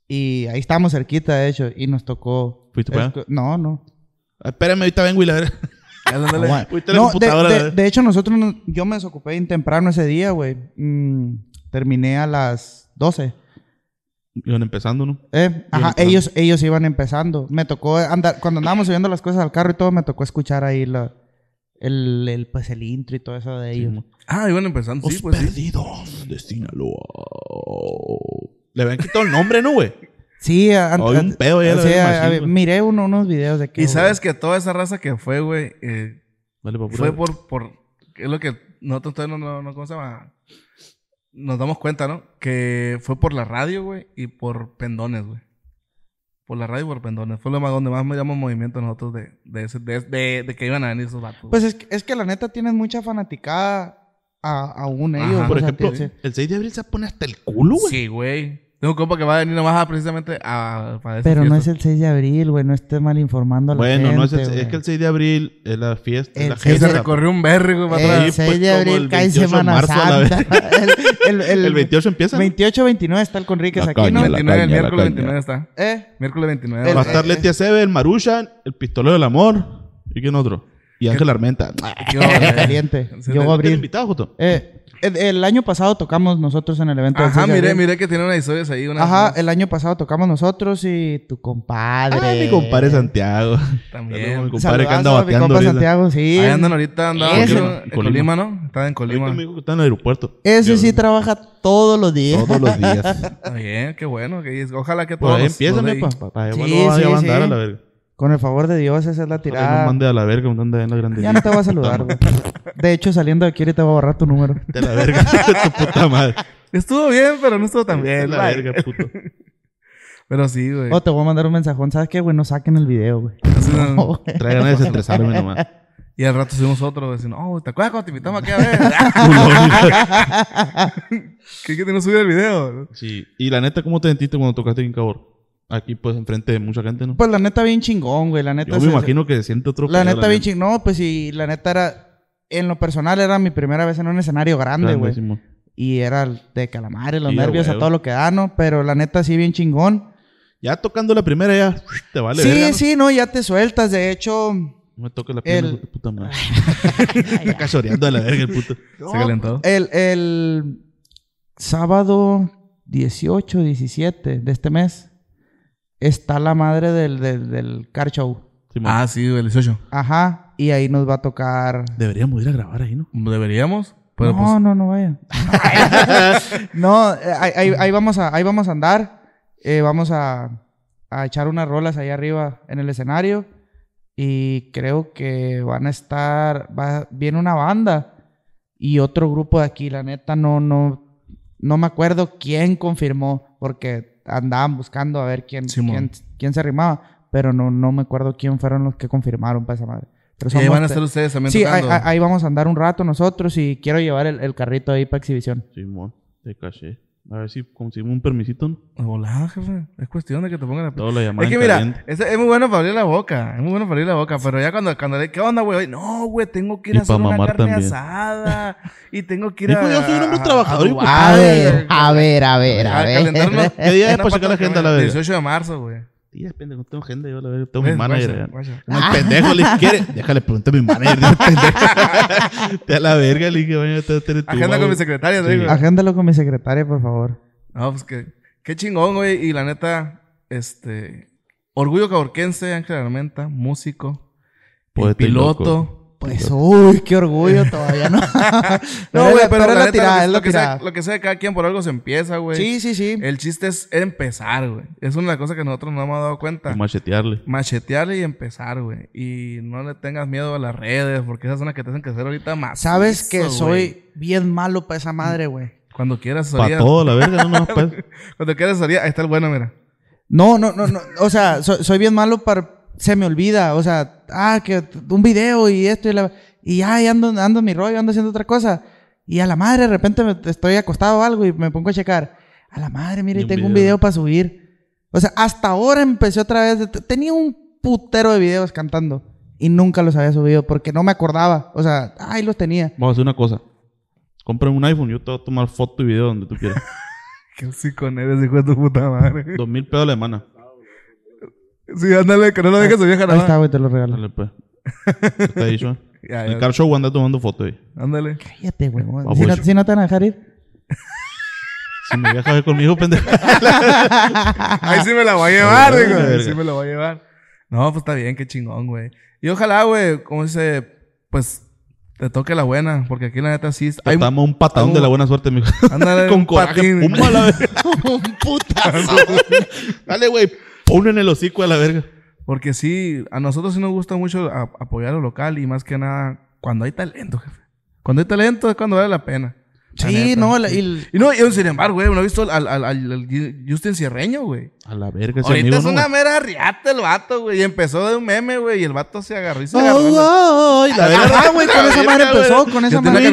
y ahí estábamos cerquita, de hecho, y nos tocó. ¿Fuiste para escu- No, no. Ah, Espérame, ahorita vengo y la la No, de, de- de hecho, nosotros, nos- yo me desocupé bien temprano ese día, güey. Mm, terminé a las 12. Iban empezando, ¿no? Eh, ajá, ellos, ellos iban empezando. Me tocó andar, cuando andábamos subiendo las cosas al carro y todo, me tocó escuchar ahí la, el, el, pues el intro y todo eso de ellos. Ah, iban empezando, sí, pues sí. perdidos de Sinaloa. Le habían quitado el nombre, ¿no, güey? Sí, a- Hay un pedo ahí a la sí, vez, a- machín, a- güey. miré uno- unos videos de que. Y sabes que toda esa raza que fue, güey, eh, Vale, fue por, por, es lo que nosotros todavía no, no, no, ¿cómo se llama? Nos damos cuenta, ¿no? Que fue por la radio, güey, y por pendones, güey. Por la radio y por pendones. Fue lo más donde más me llamó movimiento nosotros de, de, ese, de, de, de que iban a venir esos vatos. Pues es que, es que la neta tienen mucha fanaticada a, aún ellos. Ajá. Por o sea, ejemplo, tiene- el 6 de abril se pone hasta el culo, güey. sí, güey. Tengo un compa que va a venir nomás a, precisamente a, para Pero no es el 6 de abril, güey. No estés mal informando a la Bueno, gente, no es, el, es güey. que el 6 de abril es la fiesta. es El la seis Que fiesta. se recorrió un berry, güey, para Sí, El atrás. 6 pues, de abril el cae 28 Semana la Santa. el, el, el, ¿El 28 empieza? 28-29 está el Conríquez La aquí, caña, ¿no? la 29, el caña, la miércoles caña. 29 está. Eh, Miércoles 29. El- Va a estar Leti Acebe, el Marushan, el Pistolero del Amor. ¿Y quién otro? Y Ángel Armenta. Yo, eh, caliente. Se Yo voy a ¿Te abrir. invitado, Joto? Eh, el, el año pasado tocamos nosotros en el evento Ajá, 6 de miré, miré que tiene unas historias ahí. Unas, Ajá, el año pasado tocamos nosotros y tu compadre. Ah, mi compadre Santiago. También. Mi compadre que anda a mi bateando compa. Santiago, sí. Ahí andan ahorita, creo, en Colima. Colima, ¿no? Estaba en Colima. Ahorita que está en el aeropuerto. Ese Yo- sí trabaja todos los días. Todos los días. Está bien, qué bueno. Que, ojalá que todos ahí empiézame, los de pa. ahí- pa, pa. Sí, sí, sí. a la verga. Con el favor de Dios, esa es la Ojalá no tirada. mande a la verga un anda en la grande. Ya no te voy a saludar, güey. De hecho, saliendo de aquí ahorita voy a borrar tu número. De la verga. tu puta madre. Estuvo bien, pero no estuvo tan bien. la bye. verga, puto. Pero sí, güey. O te voy a mandar un mensajón. ¿Sabes qué, güey? No saquen el video, güey. No. No, güey. Traigan a desestresarme nomás. Y al rato subimos otro diciendo, oh, ¿te acuerdas cuando te invitamos aquí a ver? ¿Qué que te no subir el video? Sí. Y la neta, ¿cómo te sentiste cuando tocaste en Cabor? Aquí, pues, enfrente de mucha gente, ¿no? Pues la neta bien chingón, güey. La neta Yo me se- imagino que siente otro La neta bien chingón. No, pues sí, la neta era... En lo personal era mi primera vez en un escenario grande, güey. Y era de calamares, los Sí, nervios, a todo lo que da, ¿no? Pero la neta sí bien chingón. Ya tocando la primera, ya te vale sí, verga, ¿no? sí, no, ya te sueltas. De hecho, No me toques la pierna, El- hijo de puta madre. Está cachoreando a la verga el puto. Se calentó. el, el sábado 18, 17 de este mes está la madre del, del, del car show. Simón. Ah, sí, güey, el 18. Ajá. Y ahí nos va a tocar... Deberíamos ir a grabar ahí, ¿no? Deberíamos. Pero no, pues, no, no vaya. no, ahí, ahí- ahí vamos a, ahí vamos a andar. Eh, vamos a, a echar unas rolas ahí arriba en el escenario. Y creo que van a estar. Va, viene una banda y otro grupo de aquí. La neta, no, no, no me acuerdo quién confirmó. Porque andaban buscando a ver quién, quién, quién se arrimaba. Pero no, no me acuerdo quién fueron los que confirmaron para esa madre. Pero y ahí van a estar ustedes también Sí, ahí, vamos a andar un rato nosotros y quiero llevar el, el carrito ahí para exhibición. Simón, te caché. A ver si conseguimos un permisito. Hola, jefe. Es cuestión de que te pongan la... La llamada Es que mira, es, es muy bueno para abrir la boca. Es muy bueno para abrir la boca. Pero ya cuando, cuando le... ¿Qué onda, güey? No, güey, tengo que ir Y a hacer una carne también. asada. Y tengo que ir a... yo soy un hombre a- trabajador, a. Dubái, ver, a ver, a ver, a calentarnos. ¿Qué día es para sacar la agenda, la verga? 18 de marzo, güey. Sí, es pendejo, tengo agenda yo, la verga. Tengo mi Ves, manager. Como el pendejo le quiere. Déjale, pregúntame a mi manager. Te a la verga, le dije, vaya, te Agenda con mi secretaria, te digo. Agéndalo con mi secretaria, por favor. No, pues que... Qué chingón, güey. Y la neta, este... Orgullo caborquense, Ángel Armenta, músico. Poeta piloto. Pues, uy, qué orgullo, todavía no. No, güey, pero, es la tirada, es lo, la que, lo, que sea, tirada. lo que sea de cada quien por algo se empieza, güey. Sí, sí, sí. El chiste es empezar, güey. Es una cosa que nosotros no hemos dado cuenta. Y machetearle. Machetearle y empezar, güey. Y no le tengas miedo a las redes, porque esas son las que te hacen crecer ahorita más. Sabes que soy bien malo para esa madre, güey. Cuando quieras Para todo, la verga, no, no, pues. Cuando quieras salir, ahí está el bueno, mira. No, no, no, no. O sea, so- soy bien malo para... Se me olvida. O sea, ah, que un video y esto y la... Y ya, y ando, ando en mi rollo, ando haciendo otra cosa. Y a la madre, de repente me- estoy acostado o algo y me pongo a checar. A la madre, mire, un tengo un video. video para subir. O sea, hasta ahora empecé otra vez. Tenía un putero de videos cantando. Y nunca los había subido porque no me acordaba. O sea, ahí los tenía. Vamos a hacer una cosa. Compra un iPhone, yo te voy a tomar foto y video donde tú quieras. Sí con eres, hijo de tu puta madre. Dos mil pedos a la semana. Sí, ándale, que no lo dejes su vieja Ahí nada. está, güey, te lo regalo. Dale, pues. Está En el car show anda tomando foto ahí. Ándale. Cállate, güey. Si no, si no te van a dejar ir. Si me viajas conmigo, pendejo. Ahí sí me la voy a llevar, digo. Ahí sí me la voy a llevar. No, pues está bien, qué chingón, güey. Y ojalá, güey, como dice, pues te toque la buena, porque aquí la neta sí. Te Hay, damos un patadón de la buena suerte, mijo. ándale, Con un coraje. patín. Pumba la un putazo. Dale, güey. Pon en el hocico a la verga. Porque sí, a nosotros sí nos gusta mucho a- apoyar lo local y más que nada cuando hay talento, jefe. Cuando hay talento es cuando vale la pena. La Sí, neta. no, la- y- Y no, y sin embargo, güey, no he visto al, al, al, al Justin Cierreño, güey. A la verga ese Ahorita amigo, es ¿no, una mera riata el vato, güey. Y empezó de un meme, güey. Y el vato se agarró y se agarró. la verga. Ajá, güey, con esa madre empezó, con esa madre.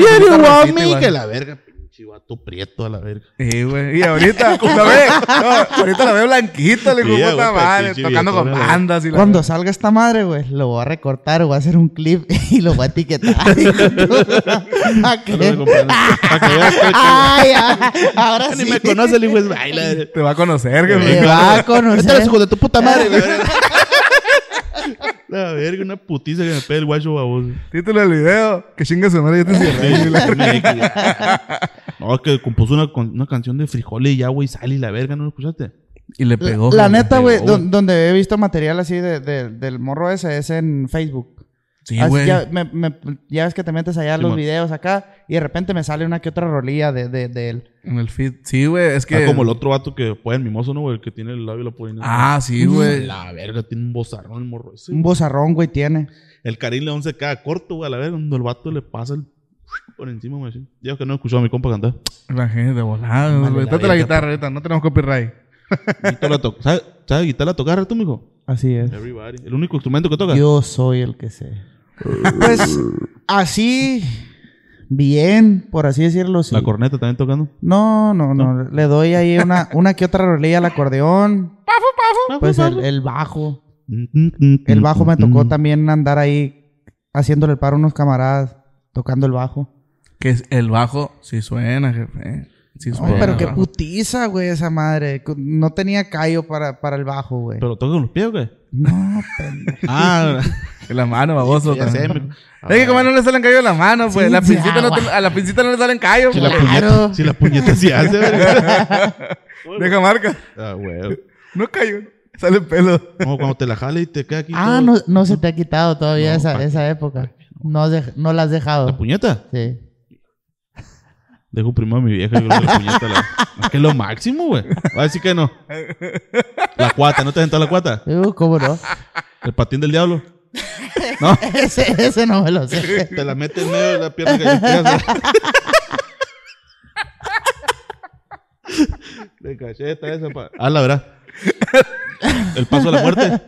que la verga. Pinche vato prieto a la verga. Sí, güey. Y ahorita lo ve. No, ahorita lo veo blanquito, le digo, puta madre. Tocando con la- bandas y la Cuando salga esta madre, güey, lo voy a recortar, voy a hacer un clip y lo voy a etiquetar. ¿A qué? que- Ay, ay, ahora sí. ni me conoce el hijo de... Ay, la verga. Te va a conocer, güey. va a los conocer. hijos de tu puta madre, la verga. La verga, una putiza que me pega el guacho baboso. Título del video. Que chinga su madre, yo te encierré. No, que compuso una, una canción de frijoles y agua y sal y la verga, ¿no lo escuchaste? Y le pegó. La güey. neta, güey, donde he visto material así de, de- del morro ese es en Facebook. Sí, Así güey. ya, me- me- ya ves que te metes allá los videos acá y de repente me sale una que otra rolilla de, de, de él. En el feed. Sí, güey. Es que. Como el otro vato que fue el mimoso, ¿no? güey? El que tiene el labio y la polina. Ah, sí, güey. La verga, tiene un bozarrón el morro ese. Un bozarrón, güey, tiene. El Karim León se queda corto, güey, a la verga. Cuando el vato le pasa el... Por encima, güey. así. Dios que no he escuchado a mi compa cantar. La gente de la Date la guitarra ahorita, no tenemos copyright. ¿Sabes ¿sabe guitarra tocar tú, mijo? Así es. Everybody. El único instrumento que toca. Yo soy el que sé. Pues así, bien, por así decirlo. Sí. La corneta también tocando. No, no, no. Le doy ahí una, una que otra rolilla al acordeón. Pues el, el bajo. El bajo me tocó también andar ahí haciéndole el paro a unos camaradas tocando el bajo. Que es el bajo sí suena, jefe. Sí No, suena. pero qué putiza, güey, esa madre. No tenía callo para, para el bajo, güey. ¿Pero toca con los pies o qué? No, pendejo. Ah, En la mano, baboso. ya sé. mijo. Es que como no le salen callos en la mano, pues. Sí, la sí, no te- a la pincita no le salen callos, Si la, pues. Claro. puñeta, si la puñeta sí hace, ¿verdad? Deja marca. Ah, güey. No cayó. Sale pelo. Como cuando te la jale y te queda aquí. Ah, todo- no, no se te ha quitado todavía No, esa, ¿pa' esa época. No, has dej- no la has ¿La dejado. puñeta? Sí. Dejo primero a mi vieja y la puñeta. La... Es que es lo máximo, güey. Va a decir que no. La cuata, ¿no te sentó la cuata? Uh, ¿Cómo no? El patín del diablo. ¿No? ese, ese no me lo sé. Te la mete en medio de la pierna que le. De cacheta esa. Pa... Ah, la verdad. El paso a la muerte.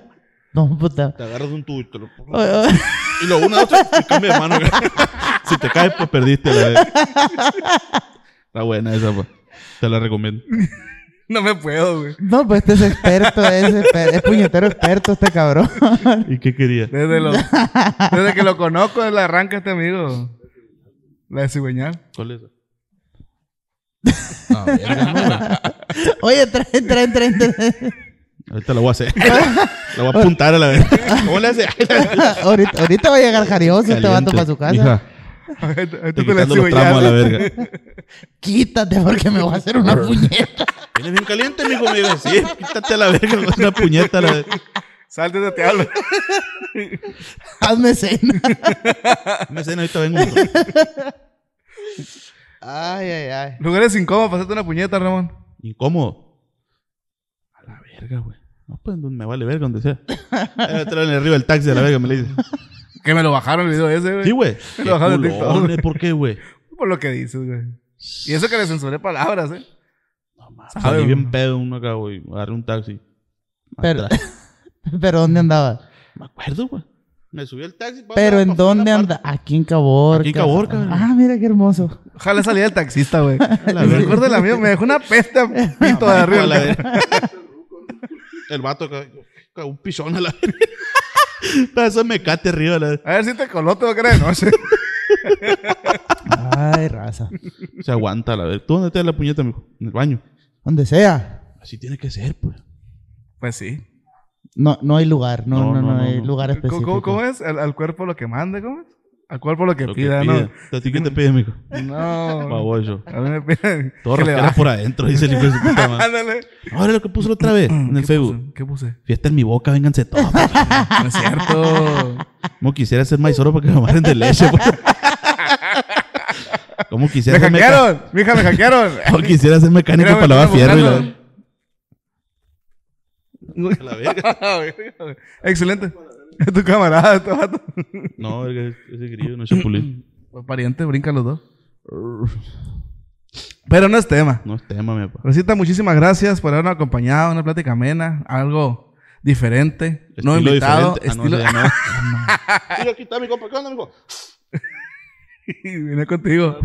No, puta. Te agarras un tubo y te lo... Oye, oye. Y lo una, otra, y cambia de mano. si te caes, pues perdiste la vez. Está buena esa, pues. Te la recomiendo. No me puedo, güey. No, pues este es experto, es, exper- es puñetero experto este cabrón. ¿Y qué quería? Desde, lo- desde que lo conozco, él arranca este amigo. La de cigüeñal. ¿Cuál es esa? No. Oye, traen, traen, traen, traen. Ahorita la voy a hacer. La voy a apuntar a la vez. ¿Cómo le hace? ahorita, ahorita va a llegar jarioso este vato para su casa. Mija, Ahorita te la a la verga. Quítate porque me voy a hacer una puñeta. ¿Vienes bien caliente, mijo? Me sí, quítate a la verga. me voy a hacer Una puñeta a la vez. Salte de te hablo. Hazme cena. Me cena, ahorita vengo. Ay, ay, ay. Lugares incómodos hacerte una puñeta, Ramón. Incómodo. A la verga, güey. No, pues me vale verga donde sea. Eh, Traen arriba el taxi a la verga, me le dice. Que me lo bajaron el video ese, güey. Sí, güey. Me lo bajaron de Qué TikTok, culones, ¿Por qué, güey? Por lo que dices, güey. Y eso que le censuré palabras, ¿eh? No mames. Salí bien pedo uno acá, güey. Agarré un taxi. Pero, pero ¿dónde andaba? Me acuerdo, güey. Me subí al taxi. Pero ¿en dónde anda? Aquí en Caborca. Aquí en Caborca, güey. Ah, mira qué hermoso. Ojalá salía el taxista, güey. Me recuerdo la mía, me dejó una peste a pito de arriba. El vato Un pichón a la. Eso me cate arriba. a La... A ver si te coló, te va a creer de noche. Ay, raza. Se aguanta la verga. ¿Tú dónde te das la puñeta, mijo? En el baño. Donde sea. Así tiene que ser, pues. Pues sí. No, no hay lugar. No, No, no, no, no, no, hay no. lugar ¿Cómo, específico. cómo, cómo es? ¿Al, al cuerpo lo que mande, ¿cómo es? Al cuerpo lo que Lo que pida, pida. ¿no? ¿A ti qué te pide, mijo? No. Baboso. A mí me piden Todo que le rascara baje. por adentro, dice el hijo de su puta madre. Ándale. Ahora lo que puso la otra vez en el ¿Qué Facebook. puse? ¿Qué puse? Fiesta en mi boca, vénganse todos. No es cierto. Como quisiera ser maizoro para que me amarren de leche, pues. Como quisiera ¡Me ser meca- hackearon! ¡Mija, me hackearon! Como quisiera ser mecánico Mira, para lavar me fierro y la... A la verga. Excelente. Es tu camarada, este vato. No, ese grillo no es chapulín. Pariente, brincan los dos. Pero no es tema. No es tema, mi papá. Rosita, muchísimas gracias por habernos acompañado en una plática amena, algo diferente, no Estilo invitado, diferente. Ah, no, estilo... ya no. Sí, aquí está mi compa. ¿Qué onda, mijo? Vine contigo.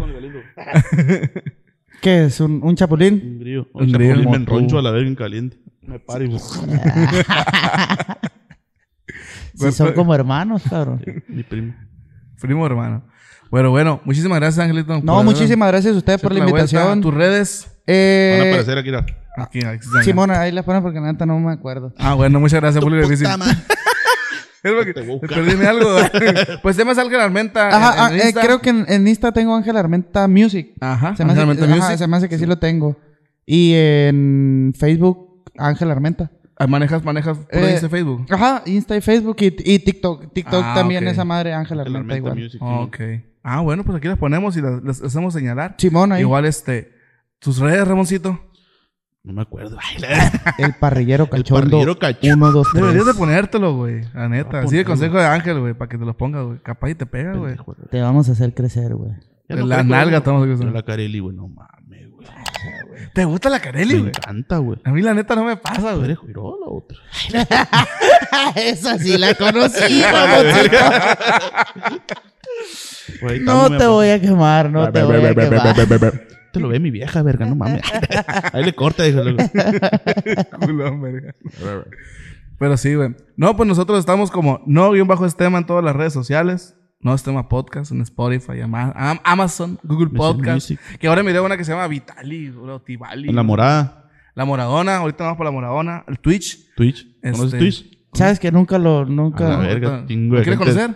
¿Qué es? ¿Un, un chapulín? Un grillo. Un Un grillo. Me enroncho a la verga en caliente. Me paro y... Si son como hermanos, cabrón. Mi primo. Primo hermano. Bueno, bueno, muchísimas gracias, Angelito. No, muchísimas gracias a ustedes por la invitación. Tus redes. Van a Eh, aparecer aquí, mira. Aquí, aquí. Simona, ahí las ponen porque la neta no me acuerdo. Ah, bueno, muchas gracias, Público Difícil. Es porque Te voy a te buscar. perdí algo. pues temas Ángel Armenta. Ajá, en- ah, en eh, Insta. creo que en, en Insta tengo Ángel Armenta Music. Ajá, Se me, hace, Armenta ajá, Music. se me hace que sí. lo tengo. Y en Facebook, Ángel Armenta. Ah, Manejas, manejas, por ahí Eh, dice Facebook. Ajá, Insta y Facebook y, y TikTok. TikTok Ah, también esa madre Ángel El Armenta igual. Music. ok. Ah, bueno, pues aquí las ponemos y las, las hacemos señalar. Simón ahí. Igual, este, tus redes, Ramoncito. No me acuerdo. El parrillero cachondo. parrillero cachondo. Uno, dos, tres. Deberías de ponértelo, güey. La neta. Ah, Sigue el consejo de Ángel, güey, para que te lo pongas, güey. Capaz y te pega, güey. Te vamos a hacer crecer, güey. No la nalga estamos acostumbrados. la Carelli, güey, no mames, güey. ¿Te gusta la Carelli, Me encanta, güey. A mí la neta no me pasa, ¿Tú güey. eres Joiro la otra? Esa sí la conocí. Güey, No te voy a quemar, no te voy a quemar. Te lo ve mi vieja, verga, no mames. Ahí le corta. Culón, verga. Pero sí, güey. No, pues nosotros estamos como no guion bajo este tema en todas las redes sociales. No es tema podcast en Spotify, Ama- Am- Amazon, Google Podcast. Music. Que ahora miré una que se llama Vitali, o Tivali. En la morada, La Moradona. Ahorita vamos por la Moradona. El Twitch. Twitch. ¿Conoces Este- Twitch? Sabes que nunca lo, A la nunca. verga, ¿Lo de quieres gente- conocer?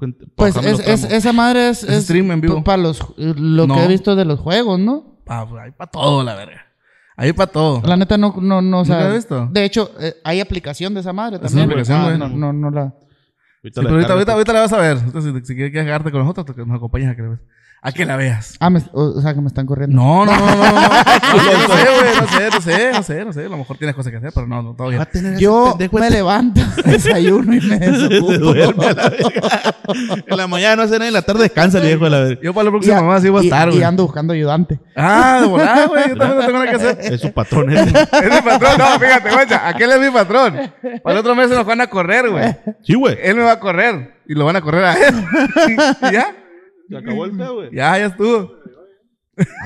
gente- Pues es, esa madre es, Es es stream en vivo. Para los lo No. que he visto de los juegos, ¿no? Pa, hay para todo, la verga. Hay para todo. La neta no, no, no, o sea, ¿Nunca has visto? De hecho, eh, hay aplicación de esa madre Es una también. aplicación, Ah, güey. no, no, no la. Sí, Ahorita la pero ahorita, ahorita, ahorita la vas a ver. Entonces, si, si quieres quedarte con nosotros, que nos acompañes a que la veas. A que la veas. Ah, me- o, o sea, que me están corriendo. No, no, no, no, no. No, no sé, güey. No sé, no sé, no sé, no sé. A lo mejor tienes cosas que hacer, pero no, no, todo bien. Yo me este- levanto, desayuno y me desocupo. En la mañana no hace nada y en la tarde descansa el viejo de la verga. Yo para la Y, próxima mamá sí voy a y- estar, y güey. ando buscando ayudante. Ah, de volada, güey. Yo también no tengo nada que hacer. Es su patrón, ¿eh? Es mi patrón. No, fíjate, guacha. Aquel es mi patrón. Para el otro mes se nos van a correr, güey. Sí, güey. Él me va a correr. Y lo van a correr a él. y ya. Se acabó el pedo, güey. Ya, ya estuvo.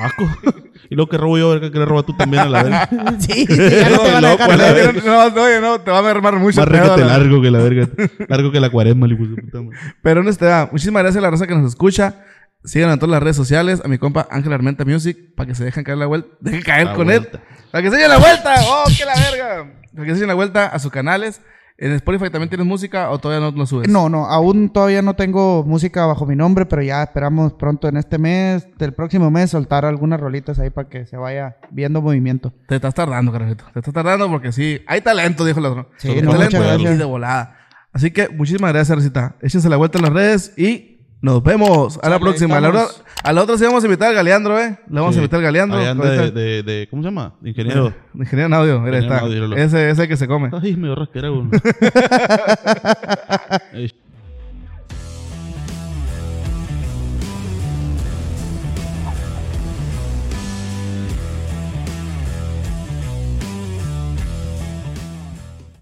Asco. Y lo que robo yo, que le robas tú también a la verga. Sí, sí, ya no te van a dejar la verga. No, no, oye, no, te va a mermar mucho. Más pedo, la- largo que la verga. Largo que la cuaresma, de su puta madre. Pero no está. Muchísimas gracias a la raza que nos escucha. Síganos en todas las redes sociales. A mi compa Ángel Armenta Music. Para que se dejen caer la vuelta. Dejen caer La con vuelta. él. Para que se den la vuelta. ¡Oh, qué la verga! Para que se den la vuelta a sus canales. En Spotify también tienes música o todavía no lo subes. No, no, aún todavía no tengo música bajo mi nombre, pero ya esperamos pronto en este mes, del próximo mes, soltar algunas rolitas ahí para que se vaya viendo movimiento. Te estás tardando, carajito. Te estás tardando porque sí. Hay talento, dijo el otro. Sí, Hay no, talento muchas gracias. y de volada. Así que muchísimas gracias, Recita. Échense la vuelta en las redes y nos vemos. A la próxima. A la, otra, a la otra sí vamos a invitar al Galeandro, ¿eh? Le vamos Sí. a invitar al Galeandro. Ahorita- de, de, de- ¿Cómo se llama? De ingeniero. Ingeniero en audio, mira, Ingeniero en está. audio, ese es el que se come. Ay, me rasquera,